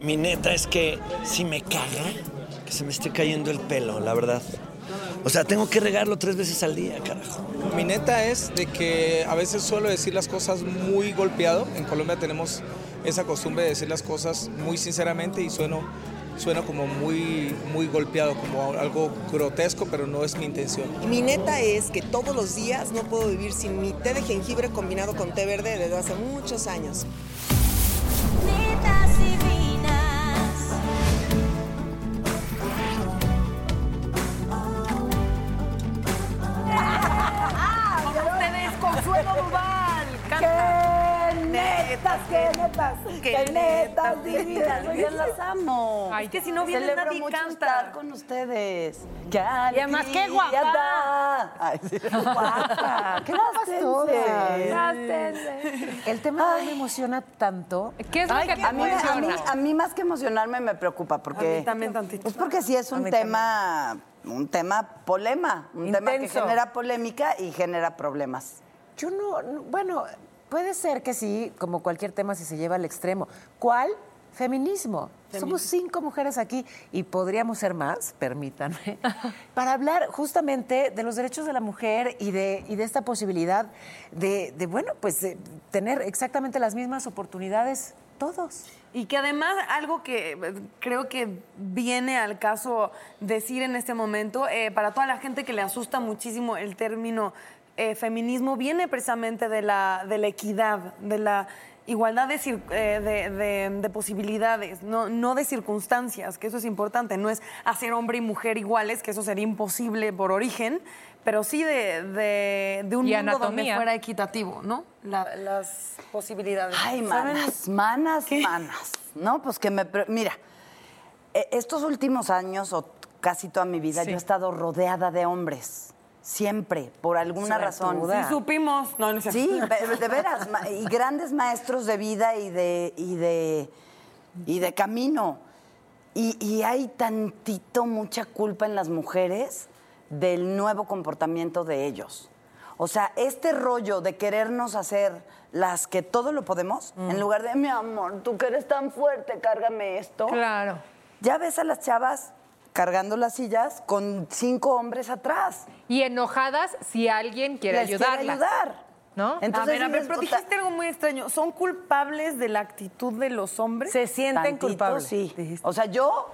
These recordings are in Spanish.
Mi neta es que si me caga que se me esté cayendo el pelo, la verdad. O sea, tengo que regarlo tres veces al día, carajo. Mi neta es de que a veces suelo decir las cosas muy golpeado. En Colombia tenemos esa costumbre de decir las cosas muy sinceramente y sueno, sueno como muy, muy golpeado, como algo grotesco, pero no es mi intención. Mi neta es que todos los días no puedo vivir sin mi té de jengibre combinado con té verde desde hace muchos años. Netas divinas. Ustedes, Consuelo Duval. ¡Qué netas, qué netas! ¡Qué netas divinas! Yo las amo. Ay, que si no viene Celebro nadie mucho canta. estar con ustedes. ¡Qué Y además, qué alegría guapa. Ay, sí, guapa. ¡Qué todas. El tema me emociona tanto. ¿Qué es lo Ay, que te a, mí, a, emociona? mí, a mí más que emocionarme me preocupa porque A mí también tantito. es porque sí es un tema un tema polema, un tema que genera polémica y genera problemas. Yo no, no- bueno, puede ser que sí, como cualquier tema si se lleva al extremo. ¿Cuál? Feminismo. Somos cinco mujeres aquí y podríamos ser más, permítanme, para hablar justamente de los derechos de la mujer y de, y de esta posibilidad de, de, bueno, pues de tener exactamente las mismas oportunidades todos. Y que además algo que eh, creo que viene al caso decir en este momento, eh, para toda la gente que le asusta muchísimo el término eh, feminismo, viene precisamente de la, de la equidad, de la igualdad de, de- de- de posibilidades, no, no de circunstancias, que eso es importante, no es hacer hombre y mujer iguales, que eso sería imposible por origen, pero sí de, de- de un Y mundo donde fuera equitativo, ¿no? La- las posibilidades. Ay, manas, manas, manas. No, pues que me... Mira, e- estos últimos años, o casi toda mi vida, Sí. yo he estado rodeada de hombres. Siempre, por alguna razón. Sí, supimos. No, no. Sí, de, veras. Y grandes maestros de vida y de, y de, y de camino. Y, y hay tantito, mucha culpa en las mujeres del nuevo comportamiento de ellos. O sea, este rollo de querernos hacer las que todo lo podemos, en lugar de, mi amor, tú que eres tan fuerte, cárgame esto. Claro. Ya ves a las chavas cargando las sillas con cinco hombres atrás. Y enojadas si alguien quiere Les quiere ayudarlas. ayudar. ¿No? a ver, a ver, pero dijiste algo muy extraño. ¿Son culpables de la actitud de los hombres? Se sienten Tantito, culpables. Sí. dijiste. O sea, yo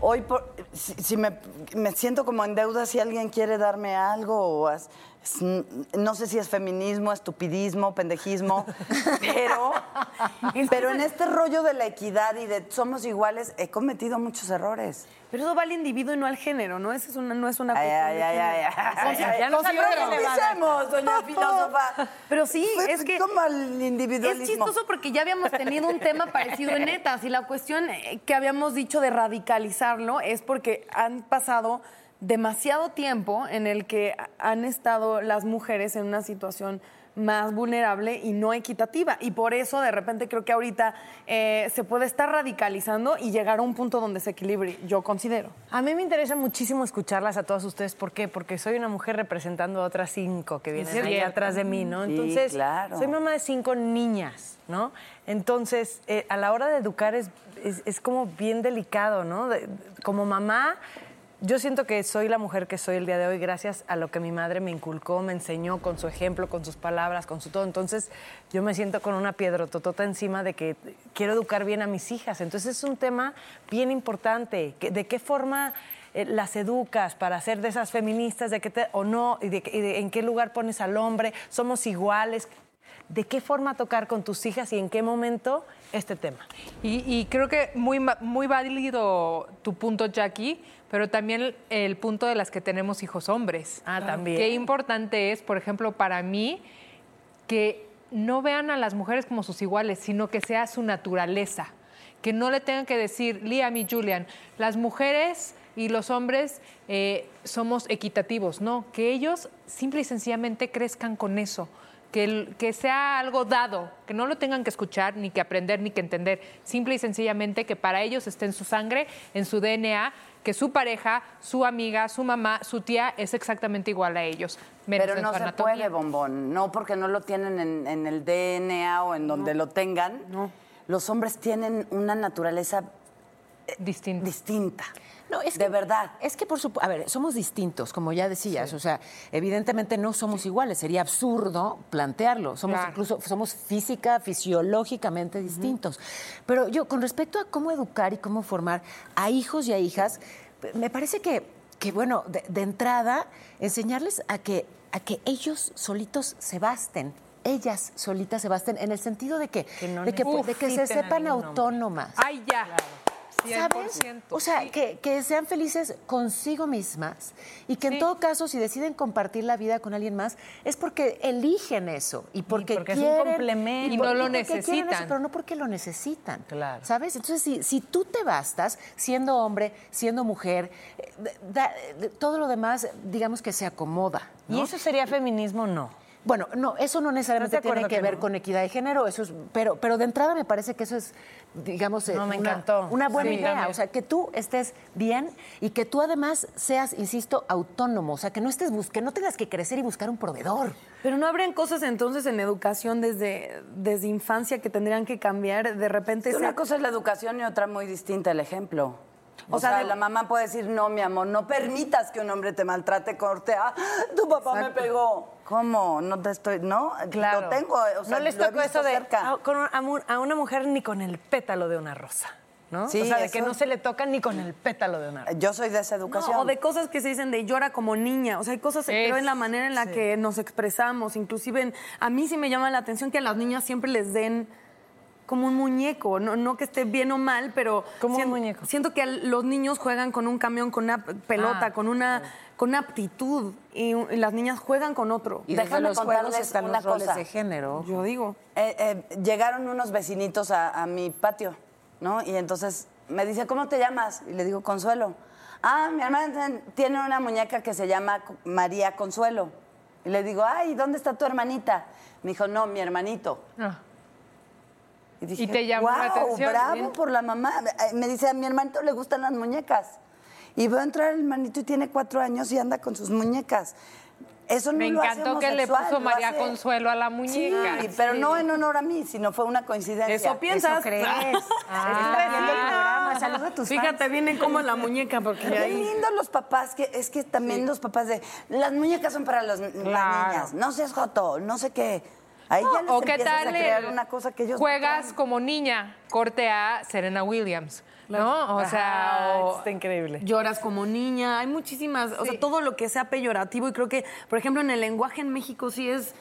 hoy por- si, si me, me siento como en deuda si alguien quiere darme algo o as- no sé si es feminismo, estupidismo, pendejismo, pero pero en este rollo de la equidad y de somos iguales he cometido muchos errores. Pero eso va al individuo y no al género, ¿no? Esa es una, no es una Ay, ay, ay, género. ay, ay, Consi- ay, ya no. Profundicemos, doña filósofa. Pero sí, Fue es que el es chistoso porque ya habíamos tenido un tema parecido en netas y la cuestión eh, que habíamos dicho de radicalizarlo es porque han pasado demasiado tiempo en el que han estado las mujeres en una situación más vulnerable y no equitativa. Y por eso de repente creo que ahorita eh, se puede estar radicalizando y llegar a un punto donde se equilibre, yo considero. A mí me interesa muchísimo escucharlas a todas ustedes. ¿Por qué? Porque soy una mujer representando a otras cinco que vienen ahí cierto. atrás de mí, ¿no? Sí, Entonces, claro. soy mamá de cinco niñas, ¿no? Entonces, eh, a la hora de educar es, es- es como bien delicado, ¿no? De- como mamá, Yo siento que soy la mujer que soy el día de hoy gracias a lo que mi madre me inculcó, me enseñó con su ejemplo, con sus palabras, con su todo. Entonces yo me siento con una piedra totota encima de que quiero educar bien a mis hijas. Entonces es un tema bien importante. ¿De qué forma eh, las educas para ser de esas feministas de que te- o no? Y de, y de en qué lugar pones al hombre? ¿Somos iguales? ¿De qué forma tocar con tus hijas y en qué momento este tema? Y, y creo que muy, muy válido tu punto, Jackie, pero también el, el punto de las que tenemos hijos hombres. Ah, también. Qué importante es, por ejemplo, para mí, que no vean a las mujeres como sus iguales, sino que sea su naturaleza. Que no le tengan que decir, Liam y Julian, las mujeres y los hombres eh, somos equitativos. No, que ellos simple y sencillamente crezcan con eso. Que, el- que sea algo dado, que no lo tengan que escuchar, ni que aprender, ni que entender. Simple y sencillamente que para ellos esté en su sangre, en su DNA, que su pareja, su amiga, su mamá, su tía es exactamente igual a ellos. menos Pero no se puede, bombón. No porque no lo tienen en, en el DNA o en donde lo tengan. Los hombres tienen una naturaleza eh, distinta. No, es de verdad. Es que, por supuesto, a ver, somos distintos, como ya decías. O sea, evidentemente no somos iguales. Sería absurdo plantearlo. Somos Claro. incluso, somos física, fisiológicamente distintos. Pero yo, con respecto a cómo educar y cómo formar a hijos y a hijas, me parece que, que bueno, de, de entrada, enseñarles a que, a que ellos solitos se basten. Ellas solitas se basten en el sentido de que, Que no de que, de que se sepan autónomas. Ay, ya. ¿Sabes? 100%, O sea, sí. que, que sean felices consigo mismas y que en todo caso, si deciden compartir la vida con alguien más, es porque eligen eso y porque, porque es un quieren. complemento. Y no lo porque quieren necesitan. eso, pero no porque lo necesitan. Claro. ¿Sabes? Entonces, si, si tú te bastas, siendo hombre, siendo mujer, eh, da- todo lo demás, digamos que se acomoda. ¿Y eso sería feminismo? No. Bueno, no, eso no necesariamente ¿Estás de tiene que, que ver no? con equidad de género, eso es, pero, pero de entrada me parece que eso es, digamos, eh, No, me una, encantó. una buena Sí, idea. también. O sea, que tú estés bien y que tú además seas, insisto, autónomo. O sea, que no estés que no tengas que crecer y buscar un proveedor. Pero no habrían cosas entonces en educación desde, desde infancia que tendrían que cambiar de repente. Sí, una cosa es la educación y otra muy distinta el ejemplo. O, O sea, sea, de- la mamá puede decir, no, mi amor, no permitas que un hombre te maltrate, corte. Ah, tu papá me pegó. ¿Cómo? No te estoy, ¿no? Claro. Lo tengo, o sea, no les visto eso de cerca. a, con una mujer ni con el pétalo de una rosa, ¿no? Sí, o sea, de que no se le toca ni con el pétalo de una rosa. Yo soy de esa educación. No, o de cosas que se dicen de llora como niña. O sea, hay cosas, creo, en la manera en la que nos expresamos. Inclusive, en- a mí sí me llama la atención que a las niñas siempre les den como un muñeco. No, no que esté bien o mal, pero... Como un sien- muñeco. Siento que los niños juegan con un camión, con una pelota, Ah, con una con una aptitud. Y, y las niñas juegan con otro. Y Déjame los contarles están una los roles cosa. de género. Yo digo. Eh, eh, llegaron unos vecinitos a, a mi patio, ¿no? Y entonces me dice, ¿cómo te llamas? Y le digo, Consuelo. Ah, mi hermana tiene una muñeca que se llama María Consuelo. Y le digo, ay, ¿dónde está tu hermanita? Me dijo, no, mi hermanito. Ah. Y, dije, Y te llamó la "Guau, atención, bravo bien". por la mamá. Me dice, a mi hermanito le gustan las muñecas. Y veo entrar el hermanito y tiene cuatro años y anda con sus muñecas. Eso no Me lo hace encantó que le puso María hace- Consuelo a la muñeca. Sí, pero no en honor a mí, sino fue una coincidencia. Eso piensas. ¿Eso crees? Ah. Saluda a tus Fíjate, fans. vienen como la muñeca, porque Qué ahí... lindo los papás, que es que también los papás de las muñecas son para los- las niñas, no seas joto, no sé qué. Ahí ya les o qué tal a crear el- una cosa que ellos no juegas como niña, corte a Serena Williams, ¿no? O sea, o- está increíble. Lloras como niña, hay muchísimas, o sea, todo lo que sea peyorativo y creo que, por ejemplo, en el lenguaje en México sí es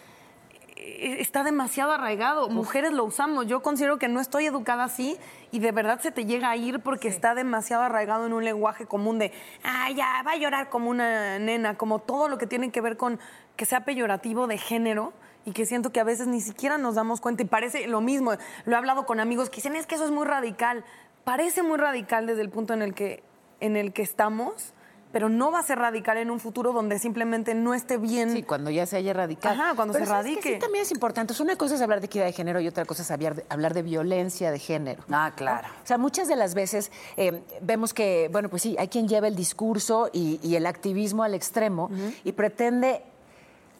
eh, está demasiado arraigado. Mujeres lo usamos. Yo considero que no estoy educada así y de verdad se te llega a ir porque está demasiado arraigado en un lenguaje común de, ah, ya, va a llorar como una nena, como todo lo que tiene que ver con que sea peyorativo de género y que siento que a veces ni siquiera nos damos cuenta y parece lo mismo. Lo he hablado con amigos que dicen, es que eso es muy radical. Parece muy radical desde el punto en el que, en el que estamos, pero no va a ser radical en un futuro donde simplemente no esté bien. Sí, cuando ya se haya radicado. Ajá, cuando Pero se radique. Sí, también es importante. Una cosa es hablar de equidad de género y otra cosa es hablar de, hablar de violencia de género. Ah, claro. O sea, muchas de las veces eh, vemos que, bueno, pues sí, hay quien lleva el discurso y, y el activismo al extremo y pretende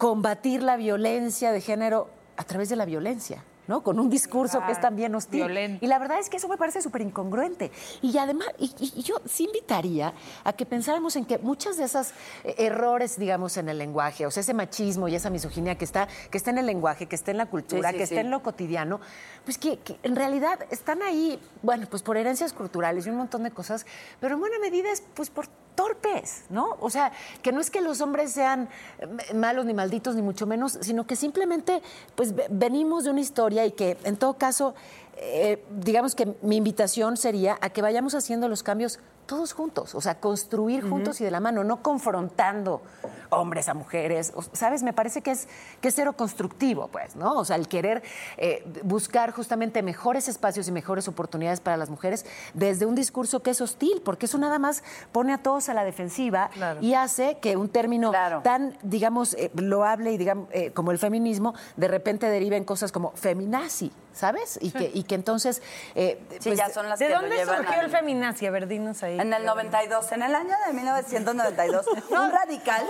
combatir la violencia de género a través de la violencia. ¿no? Con un discurso que es también hostil. Violento. Y la verdad es que eso me parece súper incongruente. Y además, y, y yo sí invitaría a que pensáramos en que muchas de esas eh, errores, digamos, en el lenguaje, o sea, ese machismo y esa misoginia que está, que está en el lenguaje, que está en la cultura, Sí, sí, que sí. está en lo cotidiano, pues que, que en realidad están ahí, bueno, pues por herencias culturales y un montón de cosas, pero en buena medida es pues por torpes, ¿no? O sea, que no es que los hombres sean eh, malos ni malditos, ni mucho menos, sino que simplemente pues ve- venimos de una historia y que en todo caso, eh, digamos que mi invitación sería a que vayamos haciendo los cambios todos juntos, o sea, construir juntos y de la mano, no confrontando hombres a mujeres, ¿sabes? Me parece que es, que es cero constructivo, pues, ¿no? O sea, el querer eh, buscar justamente mejores espacios y mejores oportunidades para las mujeres desde un discurso que es hostil, porque eso nada más pone a todos a la defensiva y hace que un término tan, digamos, eh, loable y digamos, eh, como el feminismo, de repente derive en cosas como feminazi, ¿sabes? Y, que, y que entonces... eh, Sí, ya son las ¿De que dónde surgió el feminazi? A ver, dinos ahí. En el 92, en el año de 1992, un radical,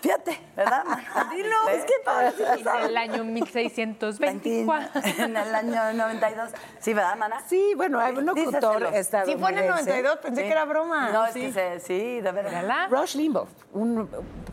fíjate, ¿verdad? Dilo, ¿Ves? es que para- En el año 1624. En el año 92. Sí, ¿verdad, mana? Sí, bueno, hay un locutor. Sí, fue en el 92, pensé que era broma. No, es Sí. que se, sí, de verdad. Rush Limbaugh, un-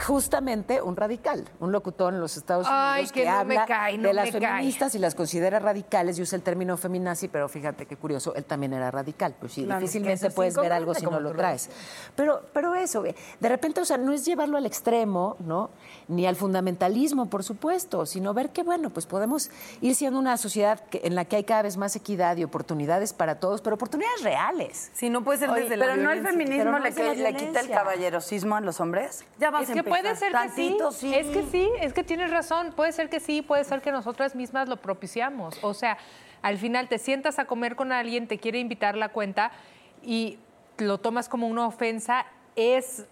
justamente un radical, un locutor en los Estados Unidos Ay, que no me habla cae, no de las me cae. feministas y las considera radicales y usa el término feminazi, pero fíjate qué curioso, él también era radical, pues sí, Claro, que difícilmente es puedes ver algo si no lo traes. Pero, pero eso, de repente, o sea, no es llevarlo al extremo, ¿no? Ni al fundamentalismo, por supuesto, sino ver que, bueno, pues podemos ir siendo una sociedad que- en la que hay cada vez más equidad y oportunidades para todos, pero oportunidades reales. Sí, no puede ser Oye, desde la pero no el feminismo Pero no le, la que- le quita el caballerosismo a los hombres. Ya vas Es a que empezar. puede ser Tantito, que sí. sí. Es que sí, es que tienes razón. Puede ser que sí, puede ser que nosotras mismas lo propiciamos. O sea, al final te sientas a comer con alguien, te quiere invitar la cuenta y lo tomas como una ofensa. Es.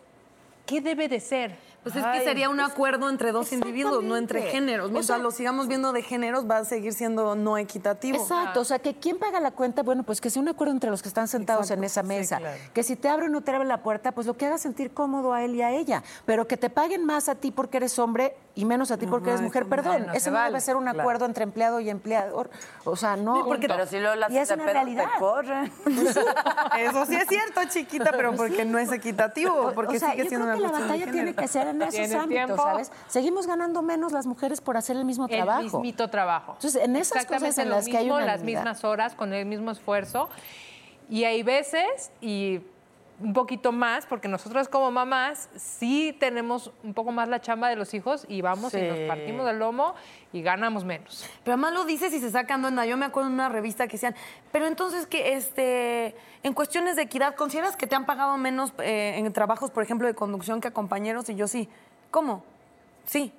¿Qué debe de ser? Pues es que sería un acuerdo entre dos individuos, no entre géneros. O Mientras sea- lo sigamos viendo de géneros, va a seguir siendo no equitativo. Exacto, o sea, que quien paga la cuenta, bueno, pues que sea un acuerdo entre los que están sentados en esa mesa. Que si te abre o no te abre la puerta, pues lo que haga sentir cómodo a él y a ella. Pero que te paguen más a ti porque eres hombre y menos a ti porque eres mujer, perdón. no Ese se no vale, debe ser un claro. acuerdo entre empleado y empleador. O sea, no. Pero si luego las y es una realidad. te corren. Eso sí es cierto, chiquita, pero porque no es equitativo, porque o sea, sigue yo siendo creo una que la batalla tiene que ser en esos ¿Tienes ámbitos, tiempo? ¿sabes? Seguimos ganando menos las mujeres por hacer el mismo El trabajo. mismito trabajo. Entonces, en esas cosas en lo las que hay mismo, las mismas horas, con el mismo esfuerzo. Y hay veces, y un poquito más, porque nosotros como mamás sí tenemos un poco más la chamba de los hijos y vamos y nos Sí. partimos del lomo y ganamos menos. Pero además lo dices y se sacan onda. Yo me acuerdo en una revista que decían, pero entonces que este, en cuestiones de equidad, ¿consideras que te han pagado menos eh, en trabajos, por ejemplo, de conducción que a compañeros? Y yo sí. ¿Cómo? Sí.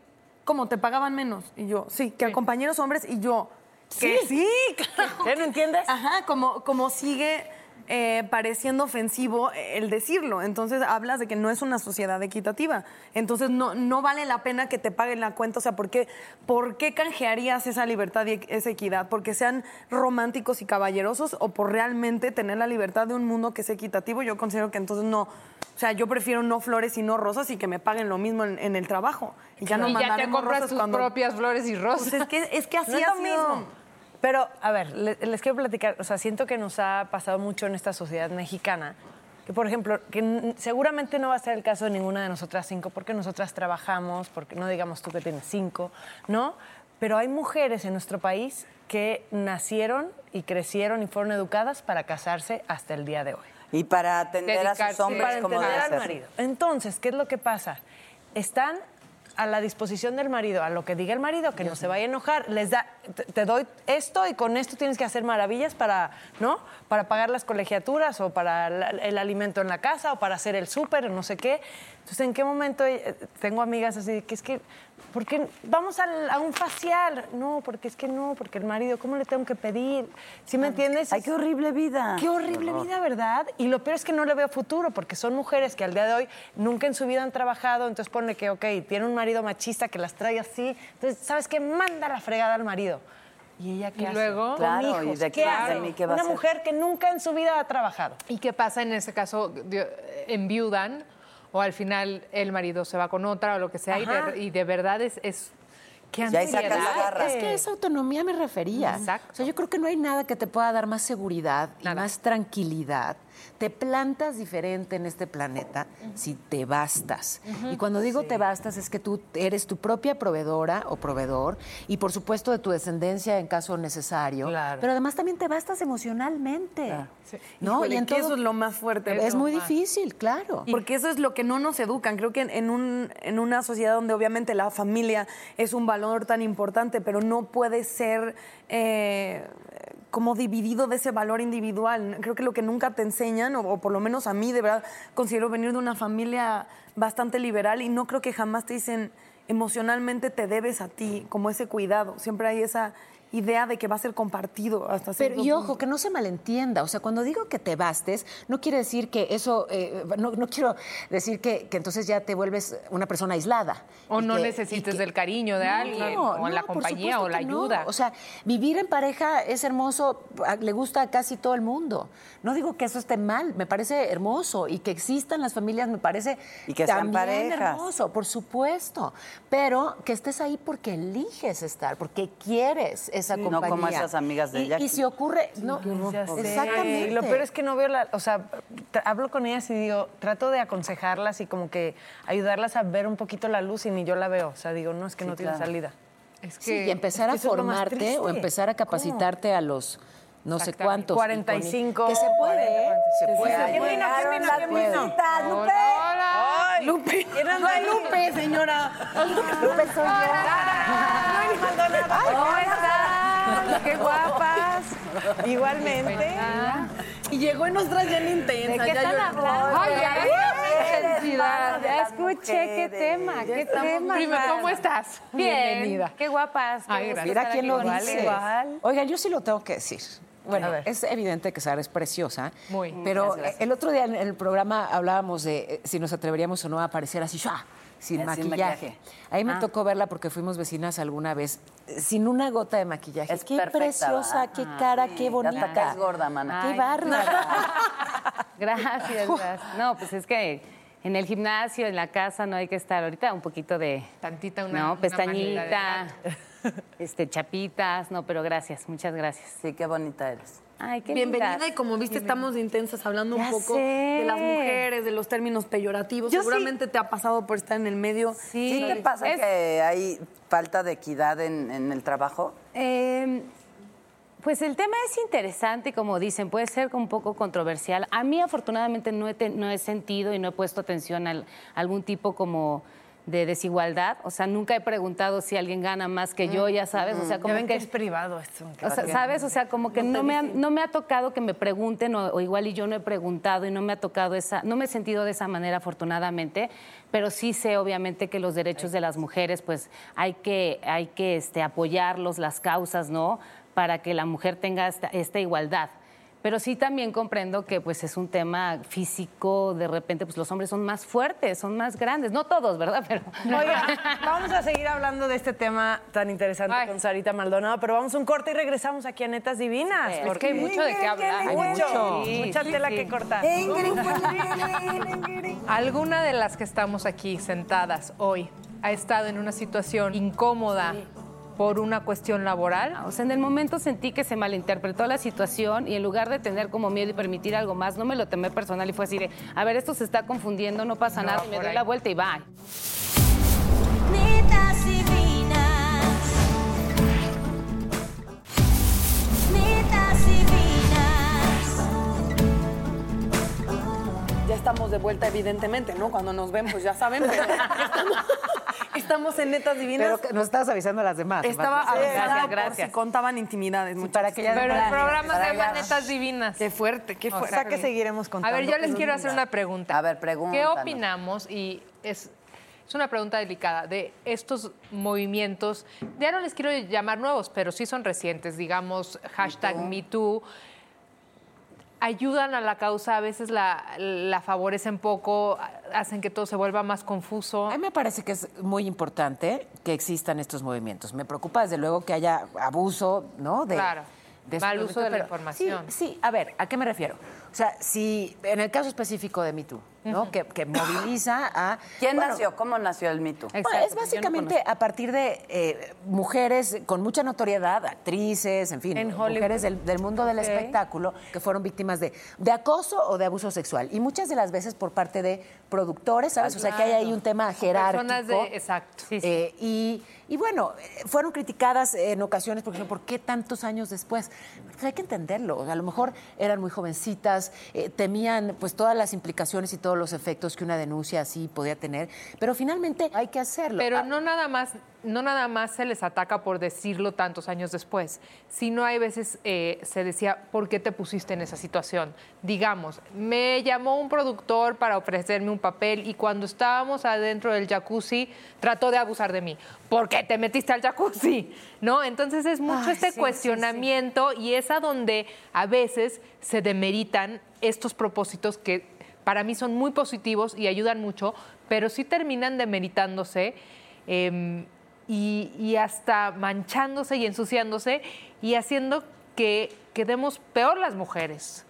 ¿Cómo? ¿Te pagaban menos? Y yo, sí. Que a compañeros hombres y yo, que sí, claro. ¿Qué, no entiendes? Ajá, como, como sigue eh, pareciendo ofensivo el decirlo. Entonces hablas de que no es una sociedad equitativa. Entonces no, no vale la pena que te paguen la cuenta. O sea, ¿por qué, ¿por qué canjearías esa libertad y esa equidad? ¿Porque sean románticos y caballerosos o por realmente tener la libertad de un mundo que es equitativo? Yo considero que entonces no. O sea, yo prefiero no flores y no rosas y que me paguen lo mismo en, en el trabajo. Y ya no y ya te compras rosas tus cuando... propias flores y rosas. Pues es que, es que así No es lo mismo. Pero, a ver, le- les, quiero platicar, o sea, siento que nos ha pasado mucho en esta sociedad mexicana, que por ejemplo, que seguramente no va a ser el caso de ninguna de nosotras cinco, porque nosotras trabajamos, porque no digamos tú que tienes cinco, ¿no? Pero hay mujeres en nuestro país que nacieron y crecieron y fueron educadas para casarse hasta el día de hoy. Y para atender a sus hombres para como entender debe al marido. Entonces, ¿qué es lo que pasa? Están a la disposición del marido, a lo que diga el marido, que no se vaya a enojar, les da, te, te doy esto y con esto tienes que hacer maravillas para, ¿no? Para pagar las colegiaturas o para la- el alimento en la casa o para hacer el súper o no sé qué. Entonces, ¿en qué momento eh, tengo amigas así que es que, ¿por qué vamos al- a un facial? No, porque es que no, porque el marido, ¿cómo le tengo que pedir? ¿Sí me entiendes? Ay, qué horrible vida. Qué horrible vida, ¿verdad? Y lo peor es que no le veo futuro, porque son mujeres que al día de hoy nunca en su vida han trabajado, entonces pone que, ok, tiene un marido machista que las trae así, entonces, ¿sabes qué? Manda la fregada al marido. ¿Y ella qué Y hace? luego- Con Claro, hijos, ¿y de ¿qué qué- hace? de mí qué va a Una mujer que nunca en su vida ha trabajado. ¿Y qué pasa en ese caso? Dio- Enviudan o al final el marido se va con otra o lo que sea y de, y de verdad es, es garra. Es que esa autonomía me refería. Exacto. O sea, yo creo que no hay nada que te pueda dar más seguridad y más tranquilidad. Te plantas diferente en este planeta si te bastas. Y cuando digo te bastas es que tú eres tu propia proveedora o proveedor y por supuesto de tu descendencia en caso necesario. Claro. Pero además también te bastas emocionalmente. ¿no? Híjole, que eso es lo más fuerte. Es muy difícil, claro. Porque eso es lo que no nos educan. Creo que en, en un, en una sociedad donde obviamente la familia es un valor tan importante, pero no puede ser eh, como dividido de ese valor individual. Creo que lo que nunca te enseñan, o, por lo menos a mí de verdad, considero venir de una familia bastante liberal y no creo que jamás te dicen emocionalmente te debes a ti, como ese cuidado. Siempre hay esa idea de que va a ser compartido hasta Pero, y punto. ojo, que no se malentienda. O sea, cuando digo que te bastes, no quiere decir que eso, eh, no, no quiero decir que, que entonces ya te vuelves una persona aislada. O no que- necesites que- del cariño de No, alguien, no, o la compañía, o la ayuda. O sea, vivir en pareja es hermoso, le gusta a casi todo el mundo. No digo que eso esté mal, me parece hermoso. Y que existan las familias me parece Y que sean también parejas. hermoso, por supuesto. Pero que estés ahí porque eliges estar, porque quieres esa Sí. compañía. No como esas amigas de y, Jackie. y si ocurre, no, exactamente. Y lo peor es que no veo la, o sea, hablo con ellas y digo, trato de aconsejarlas y como que ayudarlas a ver un poquito la luz y ni yo la veo. O sea, digo, no, es que Sí, no tiene salida. es Sí, que y empezar es que a formarte o empezar a capacitarte a los no sé cuántos. 45, Que se puede, ¿eh? 40, Se sí, puede. sí. Llegaron vino? ¿Quién vino? Lupe. Hola. Lupe. No es Lupe, señora. Lupe soy ¿Cómo están? Qué guapas. Igualmente. Y llegó en nuestras bien intensa. qué ya están hablando? Ay, ya, Eres intensidad. de Ya escuché qué tema, qué tema. Prima, ¿cómo estás? Bien, Bienvenida. qué guapas. qué Ay, gusto gracias. Mira quién lo dice. Igual. Oigan, yo sí lo tengo que decir. Bueno, A ver. es evidente que Sara es preciosa. Muy. Pero el otro día en el programa hablábamos de eh, si nos atreveríamos o no a aparecer así, ¡shua! Sin Eh, sin maquillaje. maquillaje. Ahí me Ah. tocó verla porque fuimos vecinas alguna vez sin una gota de maquillaje. Es qué perfecta, preciosa, ¿verdad? qué Ah, cara, sí, qué bonita. hasta gorda, mana. Qué bárbara. Gracias, gracias. No, pues es que en el gimnasio, en la casa, no hay que estar ahorita un poquito de... Tantita una- No, una pestañita, este, chapitas, no, pero gracias, muchas gracias. Sí, qué bonita eres. Ay, qué Bienvenida lindas. y como viste estamos intensas hablando Ya un poco sé. de las mujeres, de los términos peyorativos. Yo sí. Seguramente te ha pasado por estar en el medio. Sí, ¿Sí te pasa es- que hay falta de equidad en, en el trabajo? Eh, pues el tema es interesante, y como dicen, puede ser un poco controversial. A mí afortunadamente no he, no he sentido y no he puesto atención a algún tipo como de desigualdad. O sea, nunca he preguntado si alguien gana más que yo, ya sabes. O sea, Ya como ven que que es privado esto. o sea, ¿sabes? O sea, como que no, me, ha, no me ha tocado que me pregunten, o, o igual y yo no he preguntado y no me ha tocado esa, no me he sentido de esa manera afortunadamente, pero sí sé obviamente que los derechos de las mujeres, pues hay que, hay que este, apoyarlos, las causas, ¿no? Para que la mujer tenga esta, esta igualdad. Pero sí también comprendo que pues es un tema físico, de repente pues los hombres son más fuertes, son más grandes, no todos, ¿verdad? Pero Oigan, vamos a seguir hablando de este tema tan interesante Ay. con Sarita Maldonado, pero vamos a un corte y regresamos aquí a Netas Divinas. Es Porque hay mucho de qué hablar. Hay mucho, Sí, mucha sí, tela sí. que cortar. ¿Alguna de las que estamos aquí sentadas hoy ha estado en una situación incómoda por una cuestión laboral? O sea, en el momento sentí que se malinterpretó la situación y en lugar de tener como miedo y permitir algo más, no me lo tomé personal y fue así de, a ver, esto se está confundiendo, no pasa nada, y me doy ahí. la vuelta y va. Estamos de vuelta, evidentemente, ¿no? Cuando nos ven, pues ya saben, pero estamos, estamos en Netas Divinas. Pero que nos estabas avisando a las demás. Estaba avisada gracias, por gracias. si contaban intimidades. para que ya- Pero el programa se llama. Netas Divinas. Qué fuerte, qué O fuerte. sea que seguiremos A contando. ver, yo les quiero hacer una pregunta. A ver, ¿Qué pregúntanos. opinamos? Y es, es una pregunta delicada de estos movimientos, ya no les quiero llamar nuevos, pero sí son recientes, digamos, hashtag MeToo. Ayudan a la causa, a veces la, la favorecen poco, hacen que todo se vuelva más confuso. A mí me parece que es muy importante que existan estos movimientos. Me preocupa desde luego que haya abuso, ¿no? De, Claro. de Mal uso de la información. Sí, sí, a ver, ¿a qué me refiero? O sea, si en el caso específico de Me Too, ¿no? que, que moviliza a... ¿Quién bueno, nació? ¿Cómo nació el mito? Bueno, es básicamente a partir de eh, mujeres con mucha notoriedad, actrices, en fin, En mujeres del, del mundo del espectáculo que fueron víctimas de, de acoso o de abuso sexual. Y muchas de las veces por parte de productores, ¿sabes? O sea, que hay ahí un tema jerárquico. Personas de. Exacto. Eh, y, y bueno, fueron criticadas en ocasiones, por ejemplo, ¿por qué tantos años después? Pues hay que entenderlo. A lo mejor eran muy jovencitas, eh, temían pues todas las implicaciones y todos los efectos que una denuncia así podía tener, pero finalmente hay que hacerlo. Pero Ah, no nada más, no nada más se les ataca por decirlo tantos años después, sino hay veces eh, se decía, ¿por qué te pusiste en esa situación? Digamos, me llamó un productor para ofrecerme un papel y cuando estábamos adentro del jacuzzi trató de abusar de mí. ¿Por qué te metiste al jacuzzi? ¿No? Entonces es mucho Ay, este sí, sí, sí. cuestionamiento y es a donde a veces se demeritan estos propósitos que para mí son muy positivos y ayudan mucho, pero sí terminan demeritándose eh, y, y hasta manchándose y ensuciándose y haciendo que quedemos peor las mujeres.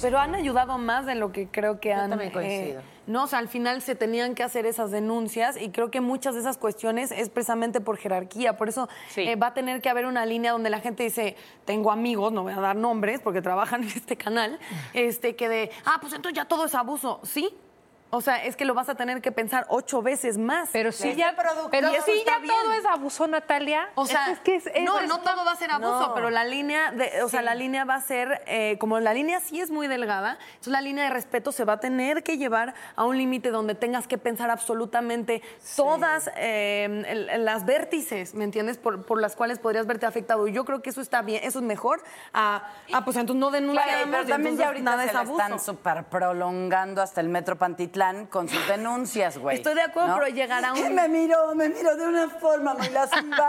Pero han ayudado más de lo que creo que han. también coincido. no, o sea, al final se tenían que hacer esas denuncias y creo que muchas de esas cuestiones es precisamente por jerarquía. Por eso Sí. eh, va a tener que haber una línea donde la gente dice, tengo amigos, no voy a dar nombres porque trabajan en este canal, este, que de, ah, pues entonces ya todo es abuso. Sí. O sea, es que lo vas a tener que pensar ocho veces más. Pero sí Este ya, pero está ya bien. todo es abuso, Natalia. O sea, es que es- es- no, es no todo va a ser abuso, No. pero la línea, de, o sea, la línea va a ser, eh, como la línea sí es muy delgada, entonces la línea de respeto se va a tener que llevar a un límite donde tengas que pensar absolutamente todas eh, las vértices, ¿me entiendes? Por, por las cuales podrías verte afectado. Y yo creo que eso está bien, eso es mejor ah, pues entonces no denunciamos. Claro, pero y también ya ahorita nada se es la abuso. están súper prolongando hasta el Metro Con sus denuncias, güey. Estoy de acuerdo, pero llegará un- Me miro, me miro de una forma muy lasciva.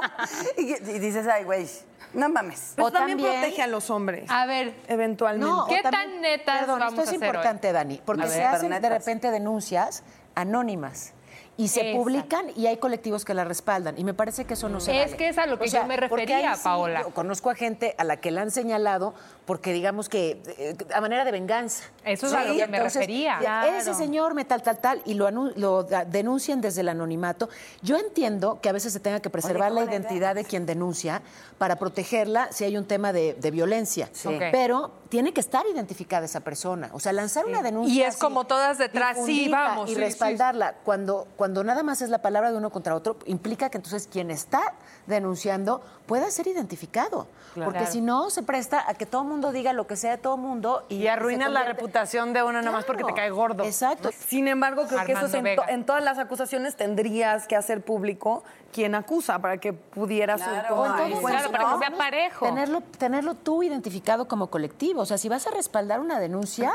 y, y dices, ay, güey, no mames. Pero O también, también- protege a los hombres. A ver, eventualmente. No, ¿Qué también- tan netas Perdón, vamos esto es a importante, Dani, porque A se ver, hacen de repente denuncias anónimas. Y se Exacto. publican y hay colectivos que la respaldan. Y me parece que eso no se Es vale. que es a lo que O sea, yo me refería, ahí sí, Paola. yo conozco a gente a la que la han señalado porque digamos que eh, a manera de venganza. Eso es a lo que me refería. Claro. Ese señor me tal, tal, tal, y lo, lo denuncian desde el anonimato. Yo entiendo que a veces se tenga que preservar la identidad de quien denuncia para protegerla si hay un tema de, de violencia. Sí. Pero tiene que estar identificada esa persona. O sea, lanzar una denuncia. Y es así, como todas detrás, sí, vamos, Y sí, sí. respaldarla. Cuando, cuando nada más es la palabra de uno contra otro, implica que entonces quien está denunciando pueda ser identificado. Porque si no, se presta a que todo el mundo diga lo que sea de todo el mundo y, Y arruinas la reputación de uno nada más porque te Claro. cae gordo. Exacto. Sin embargo, creo que eso es en, to- Vega. en todas las acusaciones tendrías que hacer público quien acusa para que pudieras Claro. Claro, para que sea parejo. Tenerlo, tenerlo tú identificado como colectivo. O sea, si vas a respaldar una denuncia,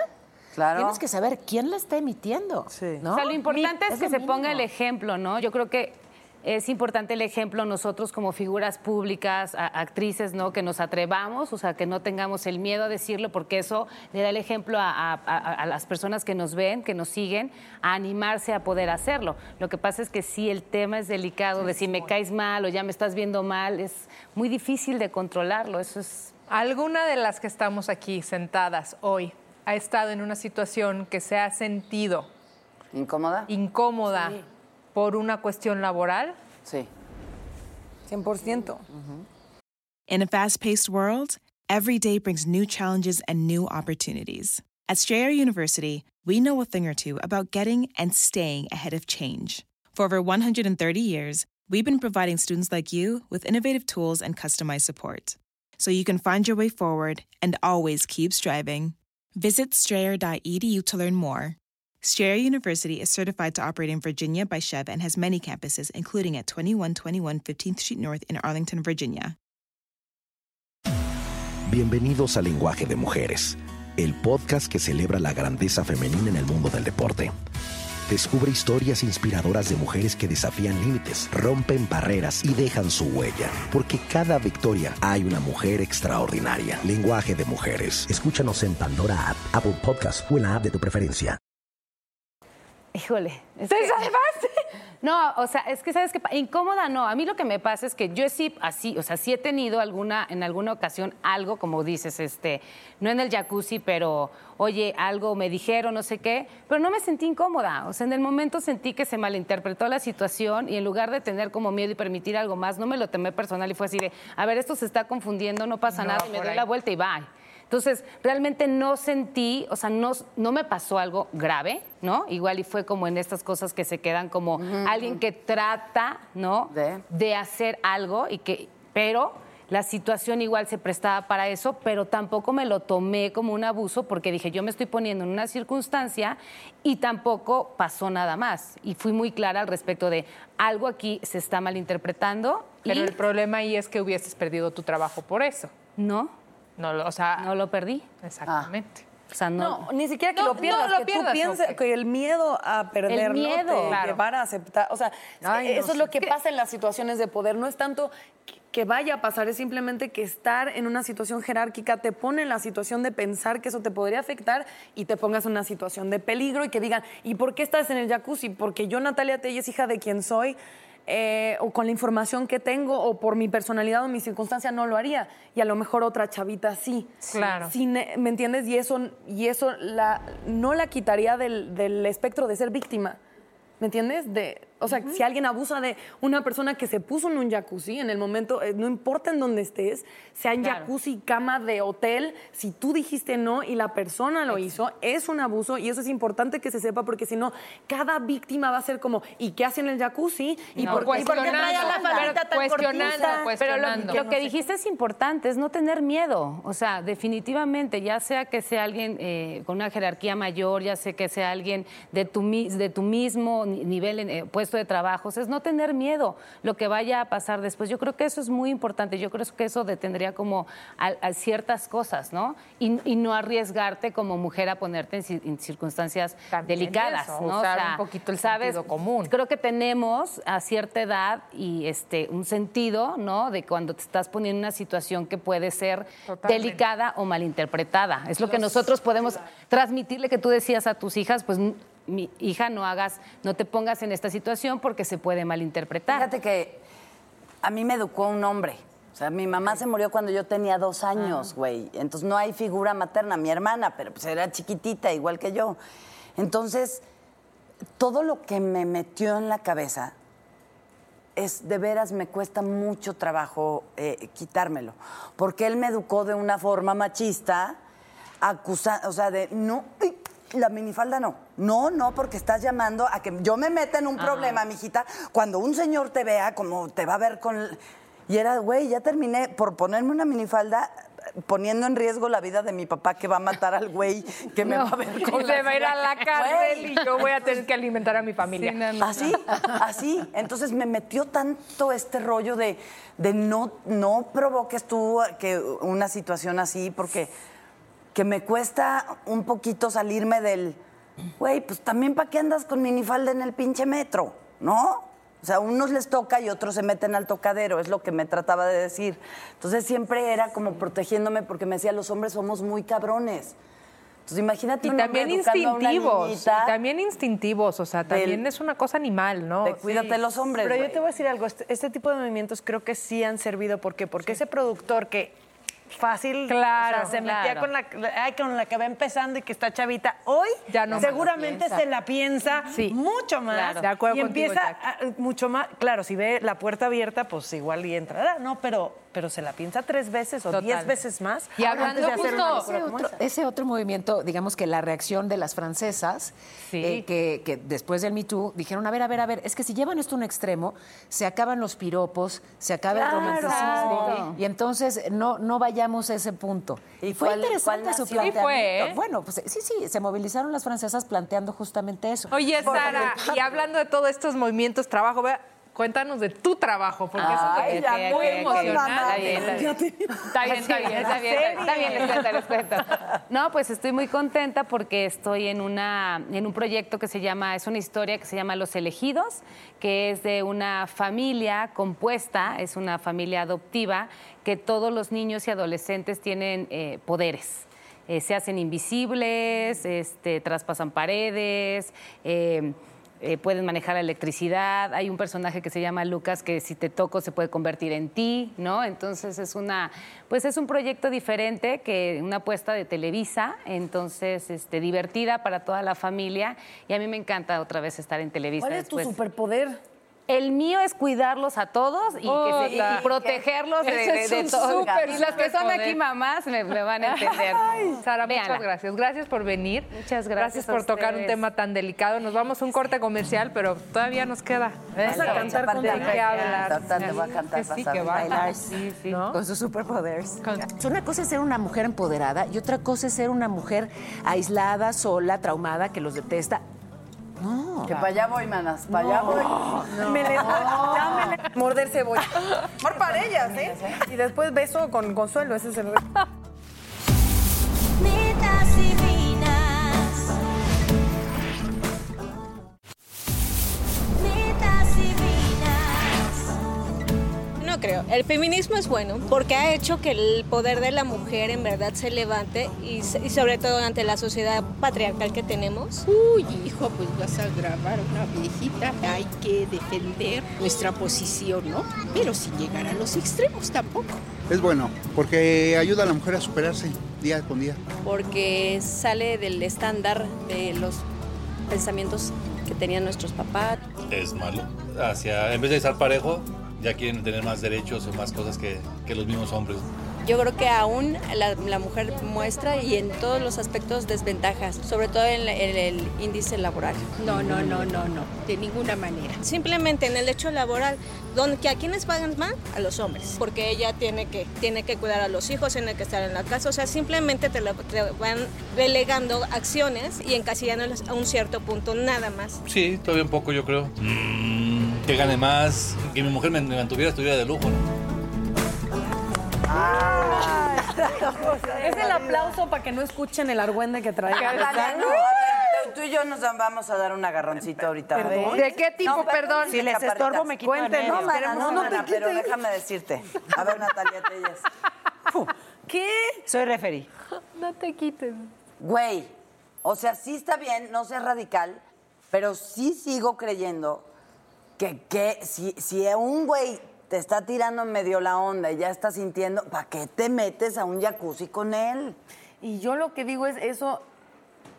Claro. tienes que saber quién la está emitiendo. Sí. ¿no? O sea, lo importante Mi- es que se ponga el ejemplo, ¿no? Yo creo que es importante el ejemplo nosotros como figuras públicas, a- actrices, ¿no? Que nos atrevamos, o sea, que no tengamos el miedo a decirlo, porque eso le da el ejemplo a, a- a- a las personas que nos ven, que nos siguen, a animarse a poder hacerlo. Lo que pasa es que si el tema es delicado, de si me caes mal o ya me estás viendo mal, es muy difícil de controlarlo. Eso es ¿Alguna de las que estamos aquí sentadas hoy ha estado en una situación que se ha sentido ¿Incómoda? incómoda por una cuestión laboral? Sí. 100%. In a fast paced world, every day brings new challenges and new opportunities. At Strayer University, we know a thing or two about getting and staying ahead of change. For over 130 years, we've been providing students like you with innovative tools and customized support so you can find your way forward and always keep striving. Visit strayer.edu to learn more. Strayer University is certified to operate in Virginia by Chev and has many campuses, including at 2121 15th Street North in Arlington, Virginia. Bienvenidos a Lenguaje de Mujeres, el podcast que celebra la grandeza femenina en el mundo del deporte. Descubre historias inspiradoras de mujeres que desafían límites, rompen barreras y dejan su huella, porque cada victoria hay una mujer extraordinaria. Lenguaje de Mujeres. Escúchanos en Pandora App, Apple Podcast o en la app de tu preferencia. Híjole. ¿Te que- salvaste? No, o sea, es que sabes que incómoda no. A mí lo que me pasa es que yo sí así, o sea, sí he tenido alguna en alguna ocasión algo como dices, este, no en el jacuzzi, pero oye, algo me dijeron, no sé qué, pero no me sentí incómoda. O sea, en el momento sentí que se malinterpretó la situación y en lugar de tener como miedo y permitir algo más, no me lo tomé personal y fue así de, a ver, esto se está confundiendo, no pasa No, nada, y me doy ahí. la vuelta y bye. Entonces, realmente no sentí, o sea, no, no me pasó algo grave, ¿no? Igual y fue como en estas cosas que se quedan como alguien que trata, ¿no? De. hacer algo y que, pero la situación igual se prestaba para eso, pero tampoco me lo tomé como un abuso porque dije, yo me estoy poniendo en una circunstancia y tampoco pasó nada más. Y fui muy clara al respecto de algo aquí se está malinterpretando. Pero y el problema ahí es que hubieses perdido tu trabajo por eso. No. No, lo- o sea. No lo perdí. Exactamente. O sea, no. No, ni siquiera que No, lo pierdas, no lo que pierdas, tú pienses que el miedo a perderlo miedo. te Claro. llevar a aceptar, o sea, Ay, no eso es lo que pasa en las situaciones de poder, no es tanto que- que vaya a pasar, es simplemente que estar en una situación jerárquica te pone en la situación de pensar que eso te podría afectar y te pongas en una situación de peligro y que digan, ¿y por qué estás en el jacuzzi? Porque yo, Natalia Telles, hija de quien soy, eh, o con la información que tengo, o por mi personalidad o mi circunstancia, no lo haría. Y a lo mejor otra chavita sí. Claro. Sí, ¿Me entiendes? Y eso, y eso la, no la quitaría del, del espectro de ser víctima. ¿Me entiendes? De, o sea, si alguien abusa de una persona que se puso en un jacuzzi, en el momento, eh, no importa en dónde estés, sea en Claro. jacuzzi, cama de hotel, si tú dijiste no y la persona lo hizo, es un abuso y eso es importante que se sepa porque si no, cada víctima va a ser como, ¿y qué hace en el jacuzzi? ¿Y No, por, ¿y por qué trae a la pero tan cuestionando, cuestionando. Pero lo, lo que dijiste es importante, es no tener miedo. O sea, definitivamente, ya sea que sea alguien eh, con una jerarquía mayor, ya sea que sea alguien de tu, de tu mismo ni- nivel, eh, puesto de trabajo, es no tener miedo lo que vaya a pasar después. Yo creo que eso es muy importante. Yo creo que eso detendría como a, a ciertas cosas, ¿no? Y, y no arriesgarte como mujer a ponerte en, ci- en circunstancias delicadas, eso, ¿no? usar un poquito el sentido común. Creo que tenemos a cierta edad y este un sentido, ¿no? De cuando te estás poniendo en una situación que puede ser Totalmente. delicada o malinterpretada. Es lo que nosotros podemos transmitirle que tú decías a tus hijas, pues mi hija no hagas, no te pongas en esta situación porque se puede malinterpretar. Fíjate que a mí me educó un hombre. O sea, mi mamá se murió cuando yo tenía dos años, güey. Entonces no hay figura materna. Mi hermana, pero pues era chiquitita, igual que yo. Entonces, todo lo que me metió en la cabeza es de veras me cuesta mucho trabajo eh, quitármelo. Porque él me educó de una forma machista, acusa, o sea, de no, ay, la minifalda no. No, no, porque estás llamando a que yo me meta en un problema, mijita, cuando un señor te vea como te va a ver con. Y era, güey, ya terminé por ponerme una minifalda poniendo en riesgo la vida de mi papá que va a matar al güey que me No, va a ver y con se va a ir a la Güey. cárcel y yo voy a tener que alimentar a mi familia. Así, así. Entonces me metió tanto este rollo de, de no, no provoques tú que una situación así, porque que me cuesta un poquito salirme del, güey, pues también para qué andas con minifalda en el pinche metro, ¿no? O sea, unos les toca y otros se meten al tocadero, es lo que me trataba de decir. Entonces siempre era como protegiéndome porque me decía, los hombres somos muy cabrones. Entonces imagínate Y un también educando a una instintivos. niñita y también instintivos. O sea, también es una cosa animal, ¿no? de cuídate los hombres, Pero yo te voy a decir algo, este, este tipo de movimientos creo que sí han servido. ¿Por qué? Porque ese productor que fácil Claro, o sea, se metía claro. con la, ay, con la que va empezando y que está chavita, hoy Ya no seguramente se la piensa Sí. mucho más Claro. De acuerdo y contigo, empieza a- mucho más, claro, si ve la puerta abierta, pues igual y entrará, no, pero, pero se la piensa tres veces o Total. diez veces más. Y hablando de justo- Ese otro, ese otro movimiento, digamos que la reacción de las francesas, Sí. eh, que, que después del Me Too dijeron, a ver, a ver, a ver, es que si llevan esto a un extremo, se acaban los piropos, se acaba Claro. el romanticismo, y entonces no, no vayamos a ese punto. ¿Y fue cuál- interesante cuál su nació? planteamiento. Sí fue, ¿eh? Bueno, pues sí, sí, se movilizaron las francesas planteando justamente eso. Oye, Sara, y hablando de todos estos movimientos, trabajo, vea, cuéntanos de tu trabajo, porque Ay, eso es muy muy emocionante. Está bien, está bien. Está bien, está bien, está bien, está bien, les cuento, les cuento. No, pues estoy muy contenta porque estoy en, una, en un proyecto que se llama, es una historia que se llama Los Elegidos, que es de una familia compuesta, es una familia adoptiva, que todos los niños y adolescentes tienen eh, poderes. eh, se hacen invisibles, este, traspasan paredes. eh, eh, pueden manejar la electricidad. Hay un personaje que se llama Lucas que si te toco se puede convertir en ti, ¿no? Entonces es una, pues es un proyecto diferente que una apuesta de Televisa, entonces este, divertida para toda la familia y a mí me encanta otra vez estar en Televisa. ¿Cuál es tu superpoder? El mío es cuidarlos a todos y, que se- y- y Hola. protegerlos de, Ese de- es de un todo. Y las que son aquí mamás me, me van a entender. Sara, Véanla. muchas gracias. Gracias por venir. Muchas gracias Gracias a por tocar un tema tan delicado. Nos vamos a un corte comercial, pero todavía nos queda. Vas a cantar con Tata. qué hablar. Te va a cantar, Que sí, vas a que va. Bailar, sí, sí, ¿No? con sus superpoderes. Una cosa es ser una mujer empoderada y otra cosa es ser una mujer aislada, sola, traumada, que los detesta. No. Que para allá voy, manas, para allá voy. Me le- ya me le- morder cebolla. Amor para ellas, ¿eh? Y después beso con consuelo, ese es el creo. El feminismo es bueno porque ha hecho que el poder de la mujer en verdad se levante y, sobre todo ante la sociedad patriarcal que tenemos. Uy, hijo, pues vas a grabar una viejita. Hay que defender nuestra posición, ¿no? Pero sin llegar a los extremos tampoco. Es bueno, porque ayuda a la mujer a superarse día con día. Porque sale del estándar de los pensamientos que tenían nuestros papás. es malo. Hacia, en vez de estar parejo, ya quieren tener más derechos o más cosas que, que los mismos hombres. Yo creo que aún la, la mujer muestra y en todos los aspectos desventajas, sobre todo en, la- en el índice laboral. No, no, no, no, no, de ninguna manera. Simplemente en el hecho laboral, donde, que ¿a quiénes pagan más? A los hombres, porque ella tiene que, tiene que cuidar a los hijos, tiene que estar en la casa, o sea, simplemente te, lo- te van relegando acciones y encasillándolas a un cierto punto, nada más. Sí, todavía un poco yo creo. Mm, que gane más, que mi mujer me, me mantuviera, estuviera de lujo. ¿no? Es el aplauso para que no escuchen el argüende que trae. No, tú y yo nos vamos a dar un agarroncito ahorita. ¿Perdón? ¿De qué tipo, perdón? Si les estorbo, me quito Cuéntenos, No, mana, no, mana, no te pero déjame decirte. A ver, Natalia Telles. ¿Qué? Soy referí. No te quites. Güey, o sea, sí está bien, no seas radical, pero sí sigo creyendo que, que si, si un güey te está tirando medio la onda y ya está sintiendo, ¿para qué te metes a un jacuzzi con él? Y yo lo que digo es eso,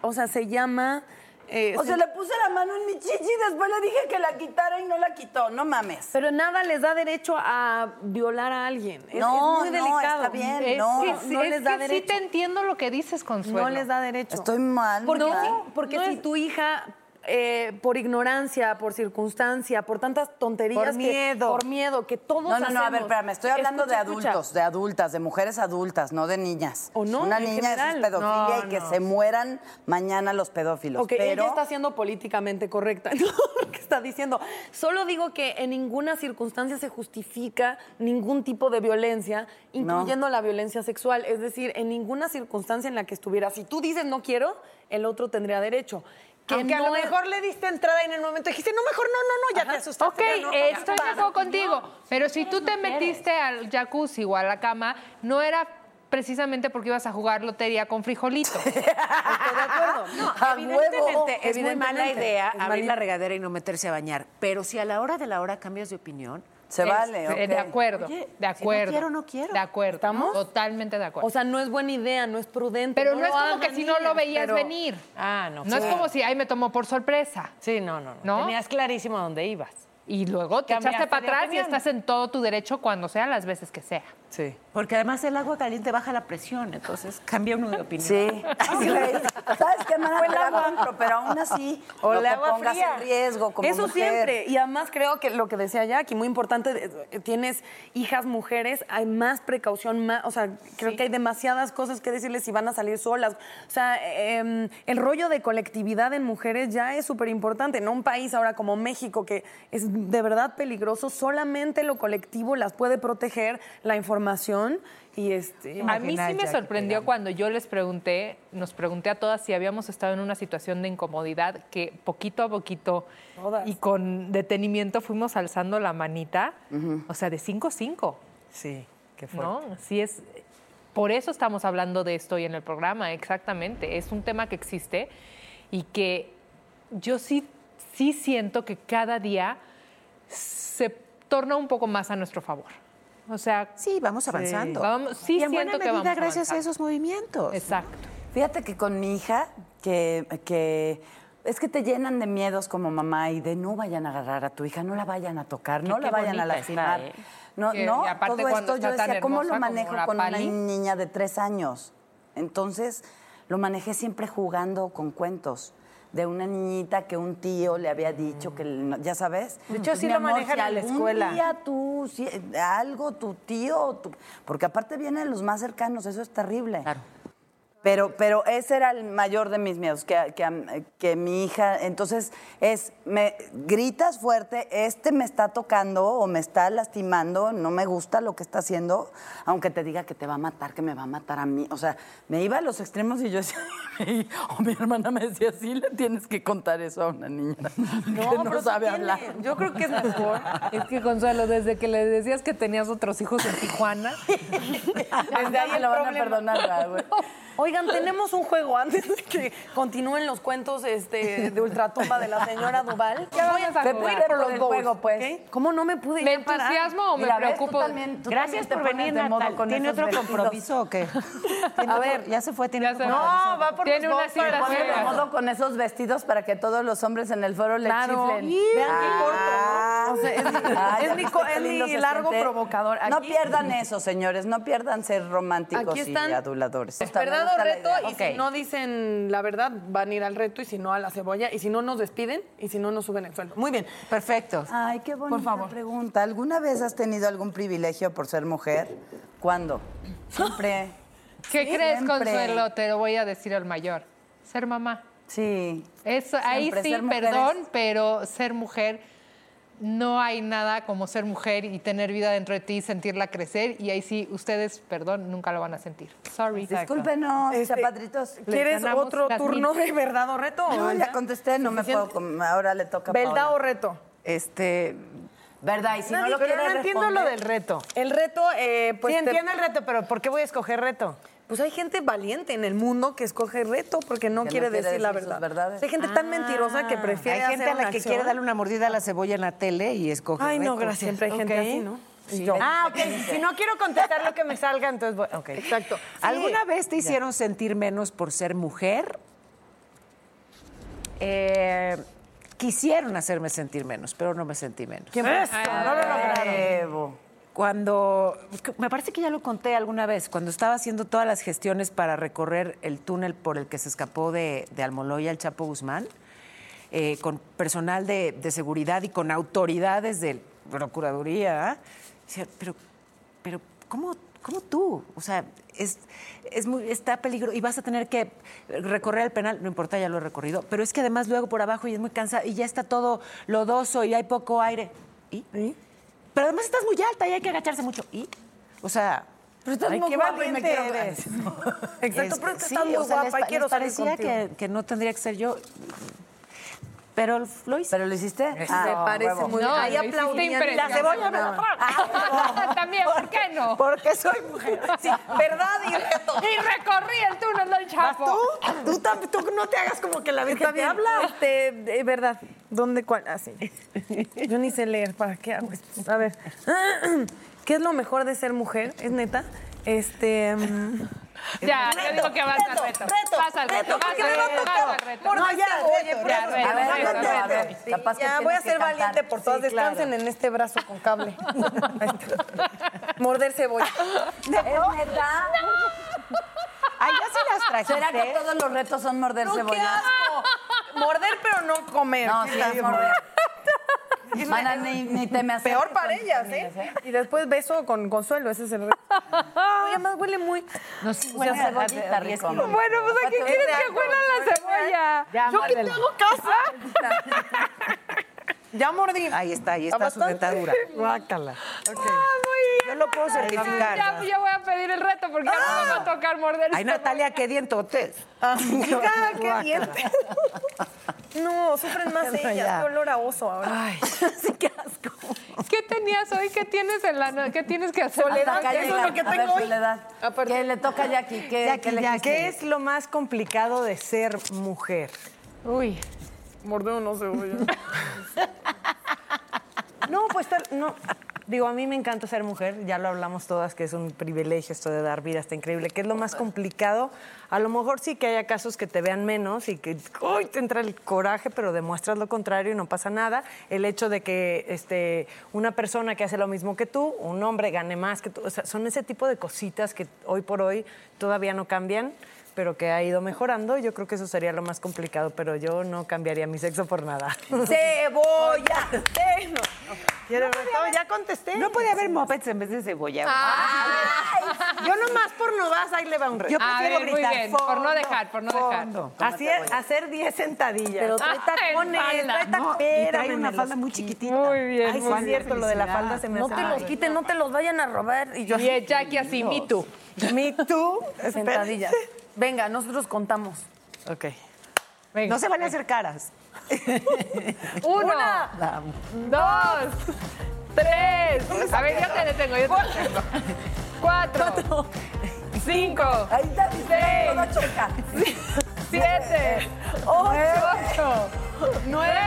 o sea, se llama... eh, O se- sea, le puse la mano en mi chichi y después le dije que la quitara y no la quitó. No mames. Pero nada les da derecho a violar a alguien. Es, No, es muy no, delicado. está bien, Es no. que, no es les da que sí derecho. te entiendo lo que dices, Consuelo. No les da derecho. Estoy mal. Porque, sí, porque no si es- tu hija, eh, por ignorancia, por circunstancia, por tantas tonterías. Por que- miedo. por miedo, que todos No, no, no, a ver, espérame, estoy hablando Escucha, de escucha. adultos, de adultas, de mujeres adultas, no de niñas. ¿O no? Una niña general. es pedofilia No, y que no. se mueran mañana los pedófilos. Ok, pero ella está siendo políticamente correcta en lo que está diciendo. Solo digo que en ninguna circunstancia se justifica ningún tipo de violencia, incluyendo la violencia sexual. Es decir, en ninguna circunstancia en la que estuviera. Si tú dices no quiero, el otro tendría derecho. Que Aunque a lo es- mejor le diste entrada y en el momento dijiste, no, mejor no, no, no, ya te asustaste. Ok, ya no, eh, estoy de acuerdo contigo. Pero si tú te metiste al jacuzzi o a la cama, no era precisamente porque ibas a jugar lotería con frijolito. Estoy de acuerdo. No, A evidentemente huevo. es muy mala Evidentemente. idea Es abrir la regadera y no meterse a bañar. Pero si a la hora de la hora cambias de opinión, se vale, Eh, ok. De acuerdo, Oye, de si no acuerdo. quiero, no quiero. De acuerdo. ¿Estamos? Totalmente de acuerdo. O sea, no es buena idea, no es prudente. pero no, es como que si no lo veías pero- venir. Ah, no. No es como si, ay, me tomó por sorpresa. Sí, no, no, no. ¿No? Tenías clarísimo a dónde ibas. Y luego te Cambiaste echaste para atrás y estás en todo tu derecho cuando sea, las veces que sea. Sí. Porque además el agua caliente baja la presión, entonces cambia uno de opinión. Sí. Güey, ¿Sabes qué? Te la compro, pero aún así O no el agua pongas fría. en riesgo como Eso mujer. siempre. Y además creo que lo que decía Jackie, muy importante, eh, tienes hijas mujeres, hay más precaución, más, o sea, creo que hay demasiadas cosas que decirles si van a salir solas. O sea, eh, em, el rollo de colectividad en mujeres ya es súper importante. En un país ahora como México, que es de verdad peligroso, solamente lo colectivo las puede proteger, la información. Y este, A mí sí me sorprendió cuando yo les pregunté, nos pregunté a todas si habíamos estado en una situación de incomodidad, que poquito a poquito y con detenimiento fuimos alzando la manita, o sea, de 5 a 5. Sí, qué ¿no? Sí es por eso estamos hablando de esto hoy en el programa, exactamente. Es un tema que existe y que yo sí, sí siento que cada día se torna un poco más a nuestro favor. O sea, sí, vamos avanzando. Vamos, sí y en siento buena que medida vamos gracias a esos movimientos. Exacto. Fíjate que con mi hija, que, que es que te llenan de miedos como mamá y de no vayan a agarrar a tu hija, no la vayan a tocar, no Qué- la vayan a lastimar. está, ¿eh? No, Que- no, aparte todo esto yo decía, ¿cómo lo manejo con una niña de tres años? Entonces, lo manejé siempre jugando con cuentos. De una niñita que un tío le había dicho que, ya sabes. De hecho, sí lo amor, manejan si en la escuela. día tú, si- algo, tu tío, tu- porque aparte vienen los más cercanos, eso es terrible. Claro. Pero, pero ese era el mayor de mis miedos, que, que, que mi hija, entonces es, me gritas fuerte, este me está tocando o me está lastimando, no me gusta lo que está haciendo, aunque te diga que te va a matar, que me va a matar a mí. O sea, me iba a los extremos y yo decía, o mi hermana me decía, sí le tienes que contar eso a una niña que no sabe tiene- hablar. Yo creo que es mejor. Es que Consuelo, desde que le decías que tenías otros hijos en Tijuana, Desde ahí lo van a perdonar, ¿verdad, güey. Oigan, tenemos un juego antes de que continúen los cuentos este, de ultratumba de la señora Duval. Ya a Voy jugar. ir por los el juego, pues. ¿ok? ¿Cómo no me pude ¿Me ya parar? entusiasmo o me ¿ves? Tú preocupo? también- tú Gracias por venir, de modo Natal. con ¿Tiene otro vestidos. compromiso o qué? ¿Tiene A ver. ya se fue, tiene Ya otro compromiso. No, va por Tiene los una cita de modo con esos vestidos para que todos los hombres en el foro le Claro. chiflen. Vean qué corto, ¿no? Es mi- Ah, es ¿ya mi viste co- qué es largo provocador. No pierdan eso, señores. No pierdan ser románticos y aduladores. Me ¿Verdad reto? Y si no dicen la verdad, van a ir al reto y si no a la cebolla. Y si no, nos despiden y si no, nos suben el sueldo. Muy bien. Perfecto. Ay, qué bonita Por favor. pregunta. ¿Alguna vez has tenido algún privilegio por ser mujer? ¿Cuándo? Siempre. ¿qué crees, Siempre. Consuelo? Te lo voy a decir al mayor. Ser mamá. Sí. Eso, ahí sí, perdón, pero ser mujer, no hay nada como ser mujer y tener vida dentro de ti, sentirla crecer. Y ahí sí, ustedes, perdón, nunca lo van a sentir. Sorry. Discúlpenos, Este, chapadritos. ¿Quieres otro turno mil. de verdad o reto? No, ¿O ya contesté, no me puedo. Ahora le toca a ¿Verdad o reto? Este, ¿Verdad? Y si no lo pero no entiendo responder- lo del reto. El reto, eh, pues. sí, te- entiendo el reto, pero ¿por qué voy a escoger reto? Pues hay gente valiente en el mundo que escoge reto porque no quiere decir la verdad. verdades. Hay gente tan mentirosa que prefiere hay gente hacer a la que acción. quiere darle una mordida a la cebolla en la tele y escoge Ay, no, gracias. Siempre hay gente así, ¿no? Sí, Yo. Ah, ok. Si no quiero contestar lo que me salga, entonces voy. Ok. Exacto. ¿Alguna vez te hicieron sentir menos por ser mujer? Eh, quisieron hacerme sentir menos, pero no me sentí menos. ¿Quién fue? No lo lograron. Cuando, me parece que ya lo conté alguna vez, cuando estaba haciendo todas las gestiones para recorrer el túnel por el que se escapó de, de Almoloya el Chapo Guzmán, eh, con personal de, de seguridad y con autoridades de Procuraduría, decía, pero, pero ¿cómo, cómo tú? O sea, es, es muy, está peligro y vas a tener que recorrer el penal, no importa, ya lo he recorrido, pero es que además luego por abajo y es muy cansado y ya está todo lodoso y hay poco aire. ¿Y? Pero además estás muy alta y hay que agacharse mucho. ¿Y? O sea... Pero estás ay, muy qué guapa y valiente me quiero- eres. Exacto, pero es que sí, estás muy o sea, guapa les y quiero les salir parecía contigo. que, que no tendría que ser yo. Pero lo hice. ¿Pero lo hiciste? Me Ah, parece huevo. muy No, bien. Ahí aplaudían. La cebolla me la traga. También, ¿por qué no? Porque soy mujer. Sí, verdad y reto. Y recorrí el túnel del Chapo. ¿Tú? Tú, tú no te hagas como que la Virgen te habla. Este, verdad. ¿Dónde cuál? Ah, sí. Yo ni sé leer. ¿Para qué hago esto? A ver. ¿Qué es lo mejor de ser mujer? ¿Es neta? Este. mm, Ya, reto, yo digo que avanza el reto. reto, Pasa el reto, reto, pasa el va a reto, pasa el reto. No, no, ya, oye, reto, por ya, reto, A ver, reto, a a reto. Capaz que Ya voy a ser cantar. valiente por todos. Sí, claro. Descansen en este brazo con cable. Morder cebolla. ¿Es neta? Ay, ya se las trajiste. ¿Será que todos los retos son morder No, qué cebolla? asco. Morder, pero no comer. No, ¿Qué sí es morder. Mana, ni, ni te me Peor para ellas, ¿eh? Y después beso con consuelo, ese es el reto. Oye, además huele muy... No, sí, Huele bueno, a cebollita rico. Bueno, pues aquí quieres es que huela la cebolla. Ya, ¿Yo qué te hago caso? Ya mordí. Ahí está, ahí está su dentadura. Guácala. Yo lo puedo certificar. Ya, yo voy a pedir el reto porque ya no me va a tocar morder. Ay, Natalia, qué dientotes. Hija, qué dientes. No, sufren más No, ellas. ya. Qué olor a oso ahora. Ay, ¿Qué tenías hoy? ¿Qué tienes en la no- ¿Qué tienes que hacer? Soledad, eso es lo que ver, tengo hoy. Soledad. ¿Qué le toca a Jackie? ¿Qué, Jackie, qué le Jackie? ¿Qué es lo más complicado de ser mujer? Uy. Morder una cebolla. No, pues tal- no. Digo, a mí me encanta ser mujer, ya lo hablamos todas, que es un privilegio esto de dar vida, está increíble. ¿Qué es lo más complicado? A lo mejor sí que haya casos que te vean menos y que uy, te entra el coraje, pero demuestras lo contrario y no pasa nada. El hecho de que este, una persona que hace lo mismo que tú, un hombre gane más que tú, o sea, son ese tipo de cositas que hoy por hoy todavía no cambian pero que ha ido mejorando. Yo creo que eso sería lo más complicado, pero yo no cambiaría mi sexo por nada. Cebolla. No. ¿Quieres reto? Ya contesté. No puede haber mopeds en vez de cebolla. Yo nomás por no vas, ahí le va un reto. Yo A prefiero muy gritar, por no dejar, por no dejar. fondo. Así es, hacer 10 sentadillas. Pero trae tacones, trae No, y trae una falda muy chiquitita. Muy bien, Ay, sí es cierto, lo de la falda se me No hace te los quiten, no te los vayan a robar. Y yo Y es Jackie así, me too. Me too. sentadillas. Venga, nosotros contamos. Ok. Venga. No se van a hacer caras. Uno, dos, tres. A ver, yo te detengo, yo te detengo. Cuatro, cinco, Ahí está, Seis. toda chueca. siete, ocho, nueve,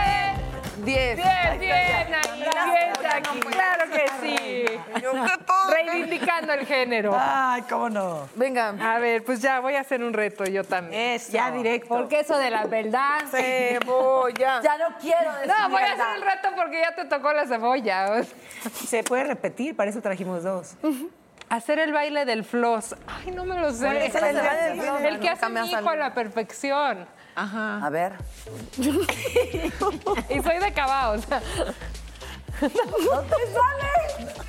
Diez. diez. Bien, ahí, bien, Jackie. Claro que sí. Reivindicando el género. Ay, cómo no. Venga. A ver, pues ya voy a hacer un reto yo también. Es ya directo. Porque eso de la verdad. Cebolla. Ya no quiero decir No, voy a hacer el reto porque ya te tocó la cebolla. Se puede repetir, para eso trajimos dos. Hacer el baile del floss. Ay, no me lo sé. ¿Cuál es el baile del floss? El que hace mi hijo a la perfección. A ver. Y soy de sea. ¡No te sale!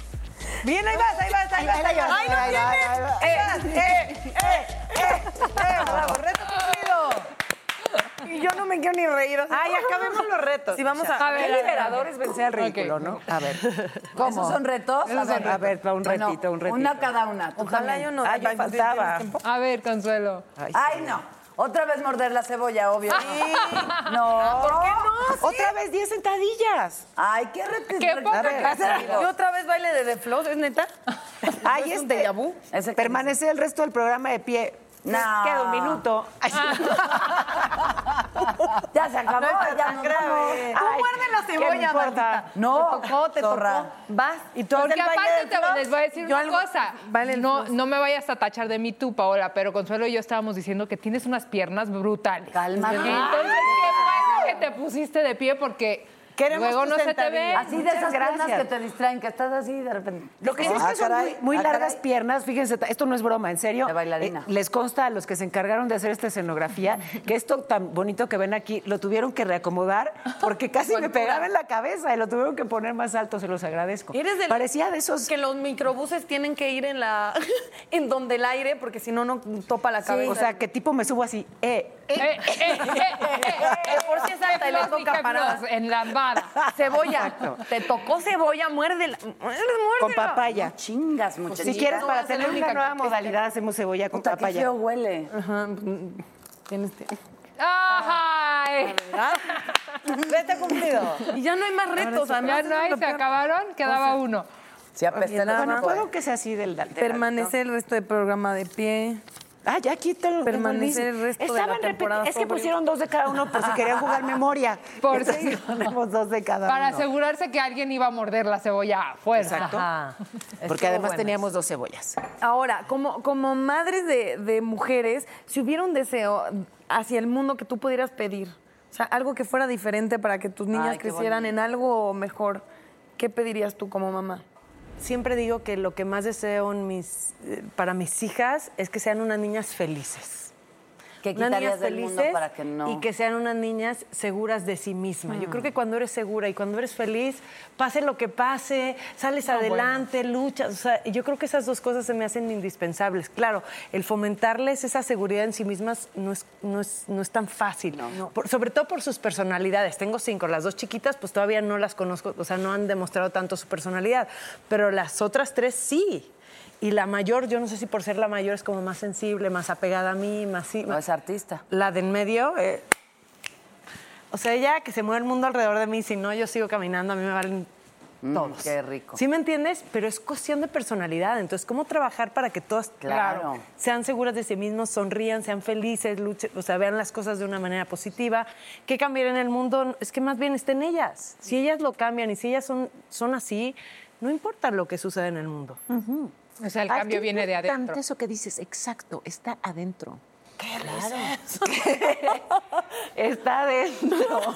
Bien, ahí vas, ahí vas, ahí vas. Ahí vas. Ay, no Ahí vas, ahí vas. Eh, eh, eh, eh, eh, bravo, reto cumplido. Y yo no me quiero ni reír. Ay, acabemos los retos. Si vamos a... A ver, Qué a ver, liberador es vencer al ridículo, Ok. ¿no? A ver. ¿Esos son retos? Esos son- a ver, para un retito, un retito. Una cada una. Ojalá yo no... Yo Ay, faltaba. A ver, Consuelo. Ay, no. Otra vez morder la cebolla, obvio. No. ¿Por qué no? Otra vez 10 sentadillas. Ay, qué re- Qué poca A ver, creatividad. ¿Y otra vez baile de The Floss? ¿Es neta? Ay, ¿Es este. déjà vu? Ese que Permanece el resto del programa de pie. No. Queda un minuto. Ay, Ya se acabó, ya nos vamos. Ay, muerde la ¿qué cebolla, maldita. No, Te tocó, te zorra. tocó. Vas. Y tú Porque aparte te les voy a decir Yo una algo- cosa. el No, no me vayas a tachar de mí tú, Paola, pero Consuelo y yo estábamos diciendo que tienes unas piernas brutales. Cálmate. Entonces, qué bueno que te pusiste de pie porque Queremos luego no se te ve. Así de esas piernas gracias. que te distraen, que estás así de repente. Lo que sí es Ah, que son muy, muy ah, largas caray. piernas. Fíjense, esto no es broma, en serio. De bailarina. Eh, les consta a los que se encargaron de hacer esta escenografía que esto tan bonito que ven aquí lo tuvieron que reacomodar porque casi me pegaba en la cabeza y lo tuvieron que poner más alto, se los agradezco. Eres del- Parecía de esos... Que los microbuses tienen que ir en la en donde el aire, porque si no, no topa la cabeza. O sea, que tipo me subo así, eh, Eh, eh, eh, por si es alta y le toca parar. En la vara. Cebolla. Te tocó cebolla, muérdela. Muérdela. con papaya. Chingas, muchachos. Si quieres, no para ser tener la una única nueva que- modalidad, hacemos cebolla con Puta, qué papaya. feo huele. Tienes tiempo. Ay. Reto cumplido. Y ya no hay más retos. Ya además, no eso es hay, se acabaron, quedaba uno. Si apesta la Bueno, puedo que sea así del... del- Permanecer el resto del programa de pie. Ah, ya aquí te lo Permanecer el resto de Estaban la temporada repiti- Es que pusieron dos de cada uno por si querían jugar memoria. Por si- ponemos dos de cada Para uno. asegurarse que alguien iba a morder la cebolla a fuerza. Exacto. Ajá. Porque Estuvo además teníamos dos cebollas. Ahora, como, como madres de, de mujeres, si hubiera un deseo hacia el mundo que tú pudieras pedir, o sea, algo que fuera diferente para que tus niñas Ay, crecieran bonito. en algo mejor, ¿qué pedirías tú como mamá? Siempre digo que lo que más deseo en mis, eh, para mis hijas es que sean unas niñas felices. ¿Qué Unas niñas felices para que no? y que sean unas niñas seguras de sí mismas. Yo creo que cuando eres segura y cuando eres feliz, pase lo que pase, sales adelante, luchas. O sea, yo creo que esas dos cosas se me hacen indispensables. Claro, el fomentarles esa seguridad en sí mismas no es, no es, no es tan fácil. Por- sobre todo por sus personalidades. Tengo cinco, las dos chiquitas pues todavía no las conozco, o sea, no han demostrado tanto su personalidad, pero las otras tres sí. Y la mayor, yo no sé si por ser la mayor es como más sensible, más apegada a mí, más sí. No es artista. La de en medio, eh, O sea, ya que se mueve el mundo alrededor de mí, si no, yo sigo caminando, a mí me valen Mm, todos. qué rico. ¿Sí me entiendes? Pero es cuestión de personalidad. Entonces, ¿cómo trabajar para que todos Claro. sean seguras de sí mismos, sonrían, sean felices, luchen, o sea, vean las cosas de una manera positiva? ¿Qué cambiar en el mundo? Es que más bien está en ellas. Si ellas lo cambian y si ellas son, son así, no importa lo que suceda en el mundo. O sea, el Ay, cambio qué viene de importante adentro. eso que dices, exacto, está adentro. Está adentro.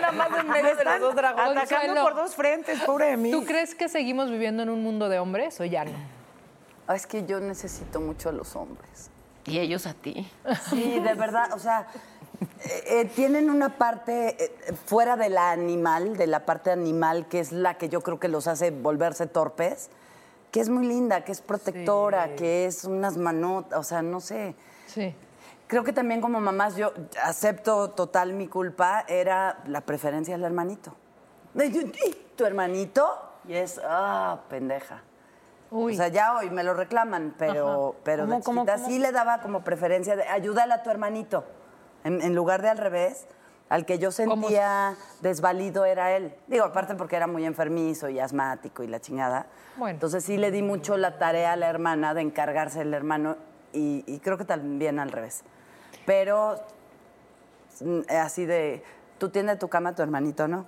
Nada más en medio de los dos dragones. Atacando por dos frentes, pobre de mí. ¿Tú crees que seguimos viviendo en un mundo de hombres o ya no? Ah, Es que yo necesito mucho a los hombres. Y ellos a ti. Sí, de verdad, o sea, eh, eh, tienen una parte eh, fuera de la animal, de la parte animal, que es la que yo creo que los hace volverse torpes, que es muy linda, que es protectora, que es unas manotas, o sea, no sé. Sí. Creo que también como mamás yo acepto total mi culpa, era la preferencia del hermanito. De, "Y- y, ¿Tu hermanito? Y es, ah, pendeja. O sea, ya hoy me lo reclaman, pero, pero de ¿Cómo, cómo, chiquita cómo? sí le daba como preferencia de ayúdale a tu hermanito. En, en lugar de al revés, al que yo sentía desvalido era él. Digo, aparte porque era muy enfermizo y asmático y la chingada. Bueno. Entonces sí le di mucho la tarea a la hermana de encargarse del hermano y, y creo que también al revés. Pero mm, así de, tú tienes tu cama, tu hermanito, ¿no?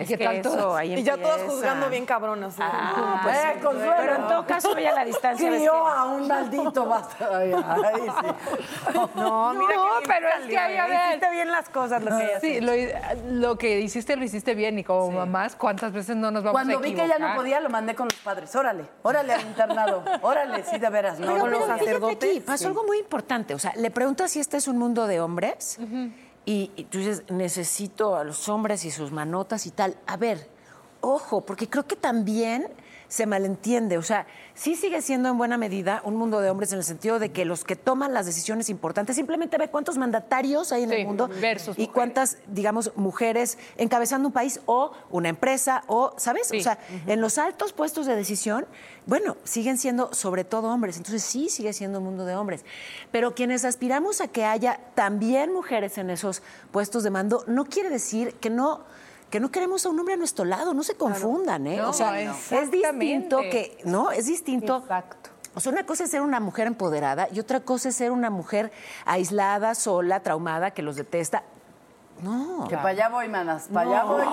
Es ¿Qué que tal eso, todos? ahí Y ya todos empieza. juzgando bien cabronas. ¿eh? Ah, pues Eh, sí. Consuelo. Pero en todo caso, ella a la distancia. Crió que- a un maldito basta. Ay, ay, sí. No, mira No, pero es que ahí, a Lía. ver. Hiciste bien las cosas, lo que Sí, lo, lo que hiciste lo hiciste bien y como mamás, ¿cuántas veces no nos vamos Cuando a vi equivocar? que ella no podía, lo mandé con los padres. Órale, órale al internado. Órale, sí, de veras. No, Pero, no, pero no. fíjate aquí, pasó algo muy importante. O sea, le preguntas si este es un mundo de hombres y, tú dices, necesito a los hombres y sus manotas y tal. A ver, ojo, porque creo que también se malentiende. O sea, sí sigue siendo en buena medida un mundo de hombres en el sentido de que los que toman las decisiones importantes simplemente ve cuántos mandatarios hay en Sí, el mundo versus y cuántas, digamos, mujeres encabezando un país o una empresa o, ¿sabes? Sí. O sea, en los altos puestos de decisión, bueno, siguen siendo sobre todo hombres, entonces sí sigue siendo un mundo de hombres. Pero quienes aspiramos a que haya también mujeres en esos puestos de mando, no quiere decir que no que no queremos a un hombre a nuestro lado, no se confundan, ¿eh? No, o sea, es distinto que, ¿no? Es distinto. Exacto. O sea, una cosa es ser una mujer empoderada y otra cosa es ser una mujer aislada, sola, traumada, que los detesta. No. Que para allá voy, manas, para allá voy.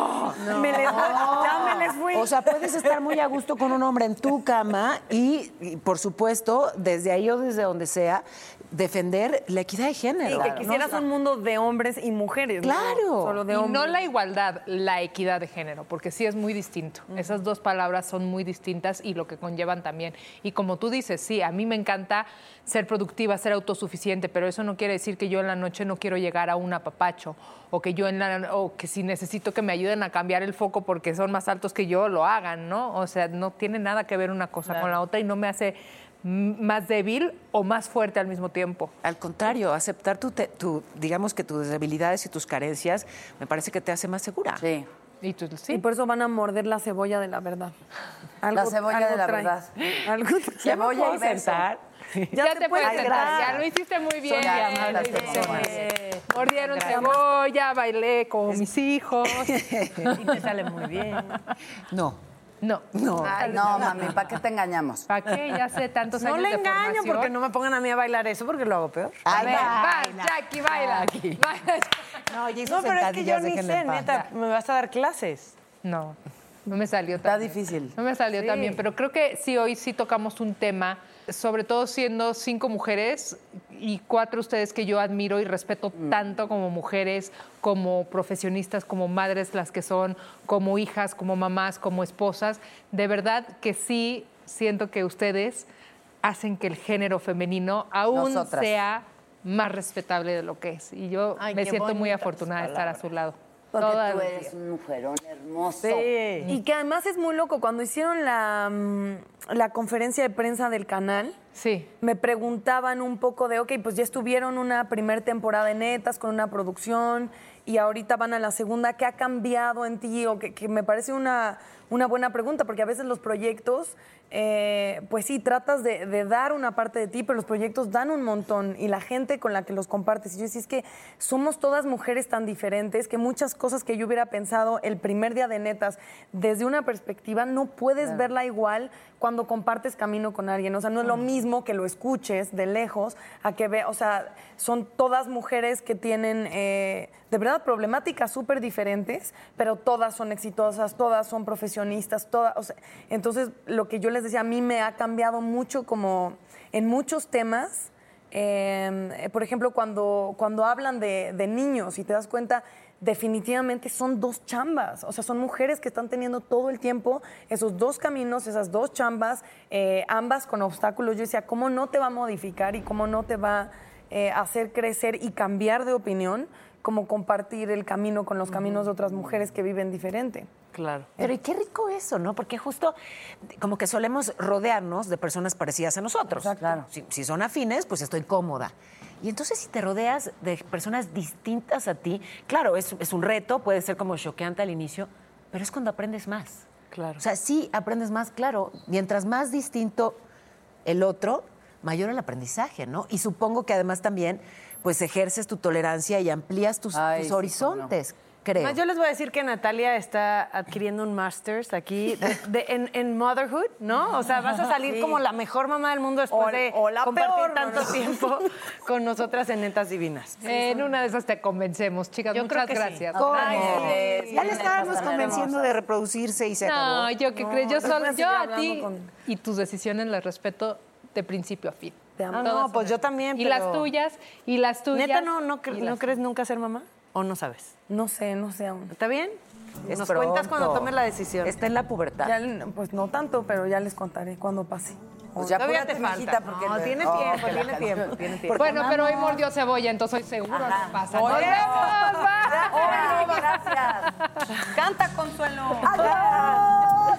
Me les- ya me les fui. O sea, puedes estar muy a gusto con un hombre en tu cama y, y, por supuesto, desde ahí o desde donde sea, defender la equidad de género. Y que ¿no? quisieras un mundo de hombres y mujeres. ¿no? Claro. Solo de y hombres. no la igualdad, la equidad de género, porque sí es muy distinto. Esas dos palabras son muy distintas y lo que conllevan también. Y como tú dices, sí, a mí me encanta ser productiva, ser autosuficiente, pero eso no quiere decir que yo en la noche no quiero llegar a un apapacho o que yo en la o que si necesito que me ayuden a cambiar el foco porque son más altos que yo lo hagan, ¿no? O sea, no tiene nada que ver una cosa con la otra y no me hace más débil o más fuerte al mismo tiempo. Al contrario, aceptar tu, te- tu- digamos que tus debilidades y tus carencias me parece que te hace más segura. Sí. Y tú, sí. Y por eso van a morder la cebolla de la verdad. La cebolla algo de la trae. verdad. Algo y beso. Ya, te, puedes puedes sentar, ya lo hiciste muy bien. Ya. Mordieron cebolla, bailé con mis hijos. Y te sale muy bien. No. No. No. Ay, no, mami, ¿para qué te engañamos? ¿Para qué? Ya sé tantos No años le de engaño formación. porque no me pongan a mí a bailar eso porque lo hago peor. A ver, va, Jackie, baila. Baila. No, ya hizo No, pero es que yo ni sé, neta. ¿Me vas a dar clases? No, no me salió Está tan difícil. No me salió Sí. tan bien, pero creo que sí, hoy sí tocamos un tema, sobre todo siendo cinco mujeres y cuatro ustedes que yo admiro y respeto tanto como mujeres, como profesionistas, como madres las que son, como hijas, como mamás, como esposas. De verdad que sí siento que ustedes hacen que el género femenino aún Nosotras. sea más respetable de lo que es. Y yo Ay, me siento muy afortunada de estar a su lado. Porque Todas tú eres un mujerón hermoso. Sí. Y que además es muy loco. Cuando hicieron la, mm, la conferencia de prensa del canal, Sí. me preguntaban un poco de, ok, pues ya estuvieron una primer temporada de netas con una producción y ahorita van a la segunda. ¿Qué ha cambiado en ti? O que, que me parece una, una buena pregunta, porque a veces los proyectos eh, pues sí, tratas de, de dar una parte de ti, pero los proyectos dan un montón y la gente con la que los compartes. Y yo decía, es que somos todas mujeres tan diferentes que muchas cosas que yo hubiera pensado el primer día de netas desde una perspectiva no puedes verla igual cuando compartes camino con alguien. O sea, no es lo mismo que lo escuches de lejos a que ve, o sea, son todas mujeres que tienen eh, de verdad problemáticas súper diferentes, pero todas son exitosas, todas son profesionistas, todas, o sea, entonces lo que yo les decía, a mí me ha cambiado mucho como en muchos temas. eh, por ejemplo, cuando, cuando hablan de, de niños y te das cuenta, definitivamente son dos chambas. O sea, son mujeres que están teniendo todo el tiempo esos dos caminos, esas dos chambas, eh, ambas con obstáculos. Yo decía, ¿cómo no te va a modificar y cómo no te va eh, a hacer crecer y cambiar de opinión? Como compartir el camino con los caminos de otras mujeres que viven diferente. Claro. Pero y qué rico eso, ¿no? Porque justo como que solemos rodearnos de personas parecidas a nosotros. Claro. Si, si son afines, pues estoy cómoda. Y entonces si te rodeas de personas distintas a ti, claro, es, es un reto, puede ser como choqueante al inicio, pero es cuando aprendes más. Claro. O sea, sí aprendes más, claro. Mientras más distinto el otro, mayor el aprendizaje, ¿no? Y supongo que además también, pues ejerces tu tolerancia y amplías tus, Ay, tus sí, cómo no. horizontes, creo. Además, yo les voy a decir que Natalia está adquiriendo un master's aquí de- de- en, en motherhood, ¿no? O sea, vas a salir Sí. como la mejor mamá del mundo después O- de o la compartir peor, tanto ¿no? tiempo con nosotras en Netas Divinas. En una de esas te convencemos, chicas. Yo creo Muchas que gracias. ¿Cómo? Ay, sí, ya le estábamos convenciendo de reproducirse y se acabó. No, yo que No, creo, yo, solo, yo a ti con- y tus decisiones las respeto de principio a fin. Te amo. Todas No, pues yo también, Y pero- las tuyas, y las tuyas. ¿Neta no, no, cre- no las crees nunca ser mamá? ¿O no sabes? No sé, no sé aún. ¿Está bien? Es Nos cuentas cuando tomes la decisión. Está en la pubertad. Ya, pues no tanto, pero ya les contaré cuando pase. Pues ya Todavía apúrate, te falta. porque No, tiene Oh, tiempo, tiene tiempo, tiene tiempo. Bueno, pero hoy mordió cebolla, entonces soy seguro no pasa. Oye, ¡Nos vemos! ¡Bye! Oye, gracias. Canta, Consuelo. Adiós,